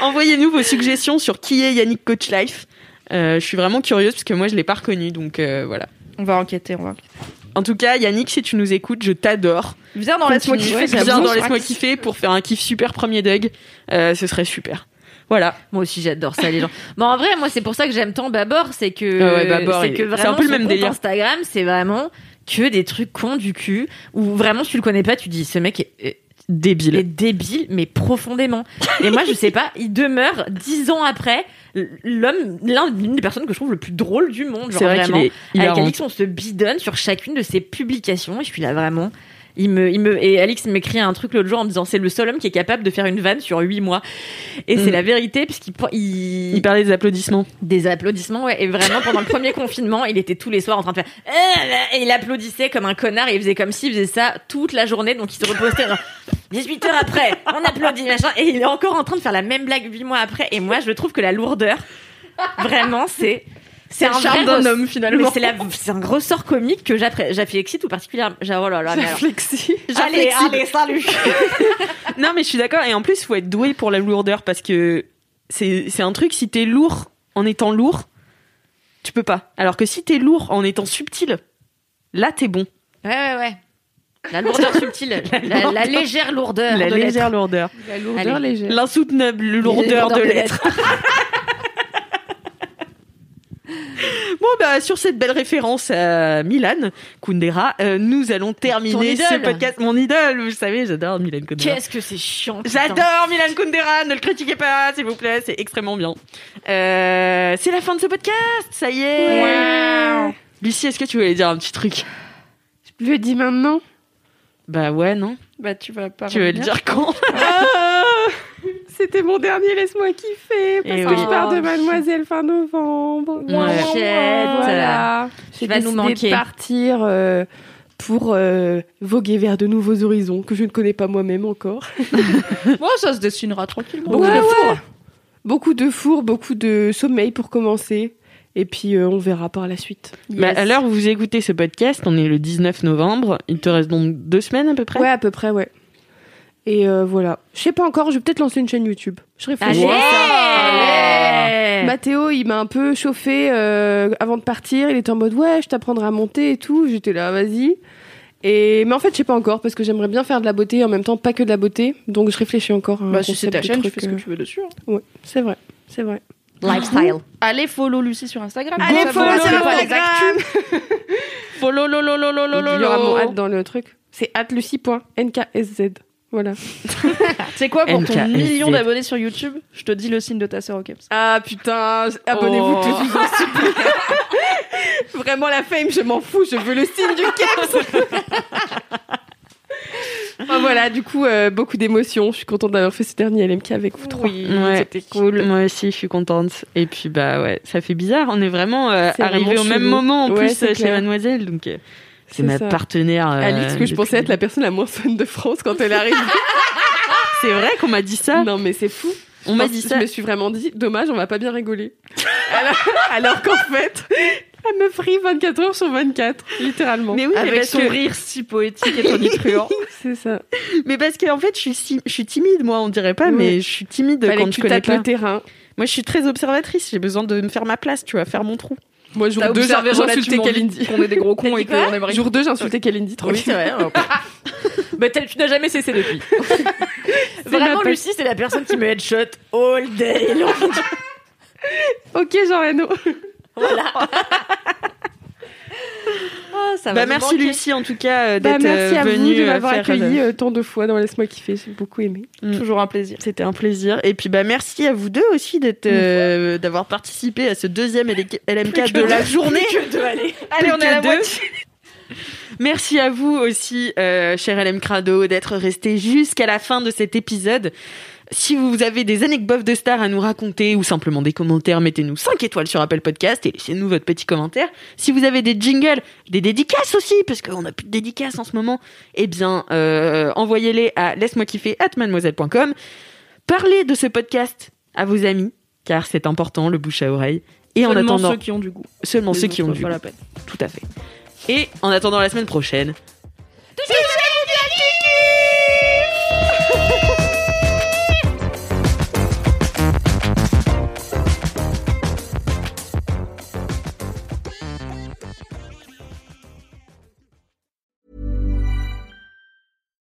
Envoyez-nous vos suggestions sur qui est Yannick Coach Life. Euh, je suis vraiment curieuse parce que moi, je l'ai pas reconnu, donc euh, voilà. On va enquêter, on va. enquêter. En tout cas, Yannick, si tu nous écoutes, je t'adore. Viens dans Laisse-moi kiffer. Viens dans Laisse-moi kiffer pour faire un kiff super premier Doug. Euh, ce serait super. Voilà. Moi aussi, j'adore ça, les gens. Bon, en vrai, moi, c'est pour ça que j'aime tant Babor, c'est que, Ah ouais, Babor, c'est que c'est vraiment, un peu le même délire. Instagram, c'est vraiment que des trucs cons du cul, où vraiment, si tu le connais pas, tu dis, ce mec est, est- débile. débile, mais profondément. Et moi, je sais pas, il demeure dix ans après l'homme, l'un l'une des personnes que je trouve le plus drôle du monde. Genre C'est vrai qu'il vraiment. est Avec. Alix, on se bidonne sur chacune de ses publications et je suis là vraiment. Il me, il me, et Alix m'écrit un truc l'autre jour en me disant c'est le seul homme qui est capable de faire une vanne sur huit mois. Et c'est Mm. la vérité puisqu'il il, Il parlait des applaudissements. des applaudissements, ouais. Et vraiment, pendant le premier [LAUGHS] confinement, il était tous les soirs en train de faire, Euh, et il applaudissait comme un connard et il faisait comme s'il faisait ça toute la journée. Donc il se repostait genre, 18 heures après, on applaudit, machin. Et il est encore en train de faire la même blague 8 mois après. Et moi, je trouve que la lourdeur, vraiment, c'est, c'est un charme d'un homme, finalement. Mais c'est un ressort comique que j'affectionne tout particulièrement. Oh là là, Flexi. Allez, allez, salut! [LAUGHS] Non, mais je suis d'accord. Et en plus, il faut être doué pour la lourdeur parce que c'est un truc, si t'es lourd en étant lourd, tu peux pas. Alors que si t'es lourd en étant subtil, là, t'es bon. Ouais, ouais, ouais. La [LAUGHS] lourdeur subtile, la, la légère lourdeur. La de légère lourdeur. La lourdeur Allez. légère. L'insoutenable lourdeur de l'être. [LAUGHS] [LAUGHS] Bon, bah, sur cette belle référence à Milan Kundera, euh, nous allons terminer ce podcast. Mon idole, vous savez, j'adore Milan Kundera. Qu'est-ce que c'est chiant. J'adore Milan Kundera, ne le critiquez pas, s'il vous plaît, c'est extrêmement bien. Euh, c'est la fin de ce podcast, ça y est. Lucie, est-ce que tu voulais dire un petit truc? Je le dis maintenant. Bah ouais, non Bah, tu vas pas. Tu veux le dire quand? [LAUGHS] C'était mon dernier Laisse-moi kiffer parce Eh que oui. je pars de Mademoiselle fin novembre. Ouais. Shit. Voilà. Tu vas nous manquer. de partir euh, pour euh, voguer vers de nouveaux horizons que je ne connais pas moi-même encore. [LAUGHS] Bon, ça se dessinera tranquillement. Beaucoup de four. Beaucoup de four, beaucoup de sommeil pour commencer. Et puis euh, on verra par la suite. Bah, à l'heure où vous écoutez ce podcast, on est le 19 novembre. Il te reste donc deux semaines à peu près? Ouais, à peu près, ouais. Et euh, voilà. Je sais pas encore, je vais peut-être lancer une chaîne YouTube. Je réfléchis Allez! Mathéo, il m'a un peu chauffé euh, avant de partir. Il était en mode ouais, je t'apprendrai à monter et tout. J'étais là, vas-y. Et mais en fait, je sais pas encore parce que j'aimerais bien faire de la beauté et en même temps pas que de la beauté. Donc je réfléchis encore. à un Bah, si c'est concept ta de chaîne, tu truc, fais ce que euh, tu veux dessus. hein. Ouais, c'est vrai, c'est vrai. Lifestyle. Allez, follow Lucie sur Instagram. Allez, Comme ça, follow vous ratez sur pas les Instagram. actus. [LAUGHS] Follow, lo, lo, lo, lo, lo, lo, Il y aura mon hâte dans le truc. C'est lucie.nksz. Voilà. [LAUGHS] C'est quoi pour ton million d'abonnés sur YouTube Je te dis le signe de ta sœur au Kems. Ah putain, abonnez-vous Oh. tous, vous en supplie. [LAUGHS] Vraiment la fame, je m'en fous, je veux le signe du Kems. [LAUGHS] Ah, voilà, du coup, euh, beaucoup d'émotions. Je suis contente d'avoir fait ce dernier LMK avec vous trois. Ouais. c'était cool. Moi aussi, je suis contente. Et puis, bah ouais, ça fait bizarre. On est vraiment euh, C'est arrivé vraiment au même moment en Ouais, plus chez. Mademoiselle. Donc, euh, c'est ma ça. partenaire. euh, Alix, que je depuis pensais être la personne la moins fun de France quand elle arrive. [LAUGHS] C'est vrai qu'on m'a dit ça. non, mais c'est fou. On m'a dit ça. Je me suis vraiment dit, dommage, on va pas bien rigoler. alors alors qu'en fait, elle me frie 24 heures sur 24, littéralement. Mais oui, Avec parce son que- rire si poétique et tonitruant. [LAUGHS] c'est ça. Mais parce qu'en fait, je suis, si- je suis timide, moi, on dirait pas, mais je suis timide Fallait quand que je tu connais tâtes pas. le terrain. Moi, je suis très observatrice. J'ai besoin de me faire ma place, tu vois, faire mon trou. Moi, jour T'as 2, j'ai insulté Kalindi. qu'on est des gros cons et qu'on aimerait. Jour 2, j'ai insulté Kalindi, Oui, tranquille. c'est vrai. bah, [LAUGHS] tu n'as jamais cessé depuis. [LAUGHS] Vraiment, Lucie, c'est la personne qui me headshot all day long. Ok, Jean Reno. Voilà. [LAUGHS] Ah, ça va Bah, merci manquer. Lucie, en tout cas, euh, Bah, d'être merci euh, à vous venue de euh, m'avoir accueilli tant de fois dans Laisse-moi kiffer. J'ai beaucoup aimé. Toujours un plaisir. C'était un plaisir. Et puis, bah, merci à vous deux aussi d'être, euh, d'avoir participé à ce deuxième LMK de la journée. allez. Allez, on est à la deux. moitié. [LAUGHS] Merci à vous aussi, euh, cher LM Crado, d'être resté jusqu'à la fin de cet épisode. Si vous avez des anecdotes de stars à nous raconter ou simplement des commentaires, mettez-nous 5 étoiles sur Apple Podcast et laissez-nous votre petit commentaire. Si vous avez des jingles, des dédicaces aussi, parce qu'on n'a plus de dédicaces en ce moment, eh bien, euh, envoyez-les à laisse-moi kiffer at mademoiselle.com. Parlez de ce podcast à vos amis, car c'est important, le bouche à oreille. Et en Seulement attendant, ceux qui ont du goût. seulement Les ceux qui ont du pas goût. la peine. Tout à fait. Et en attendant la semaine prochaine. [LAUGHS]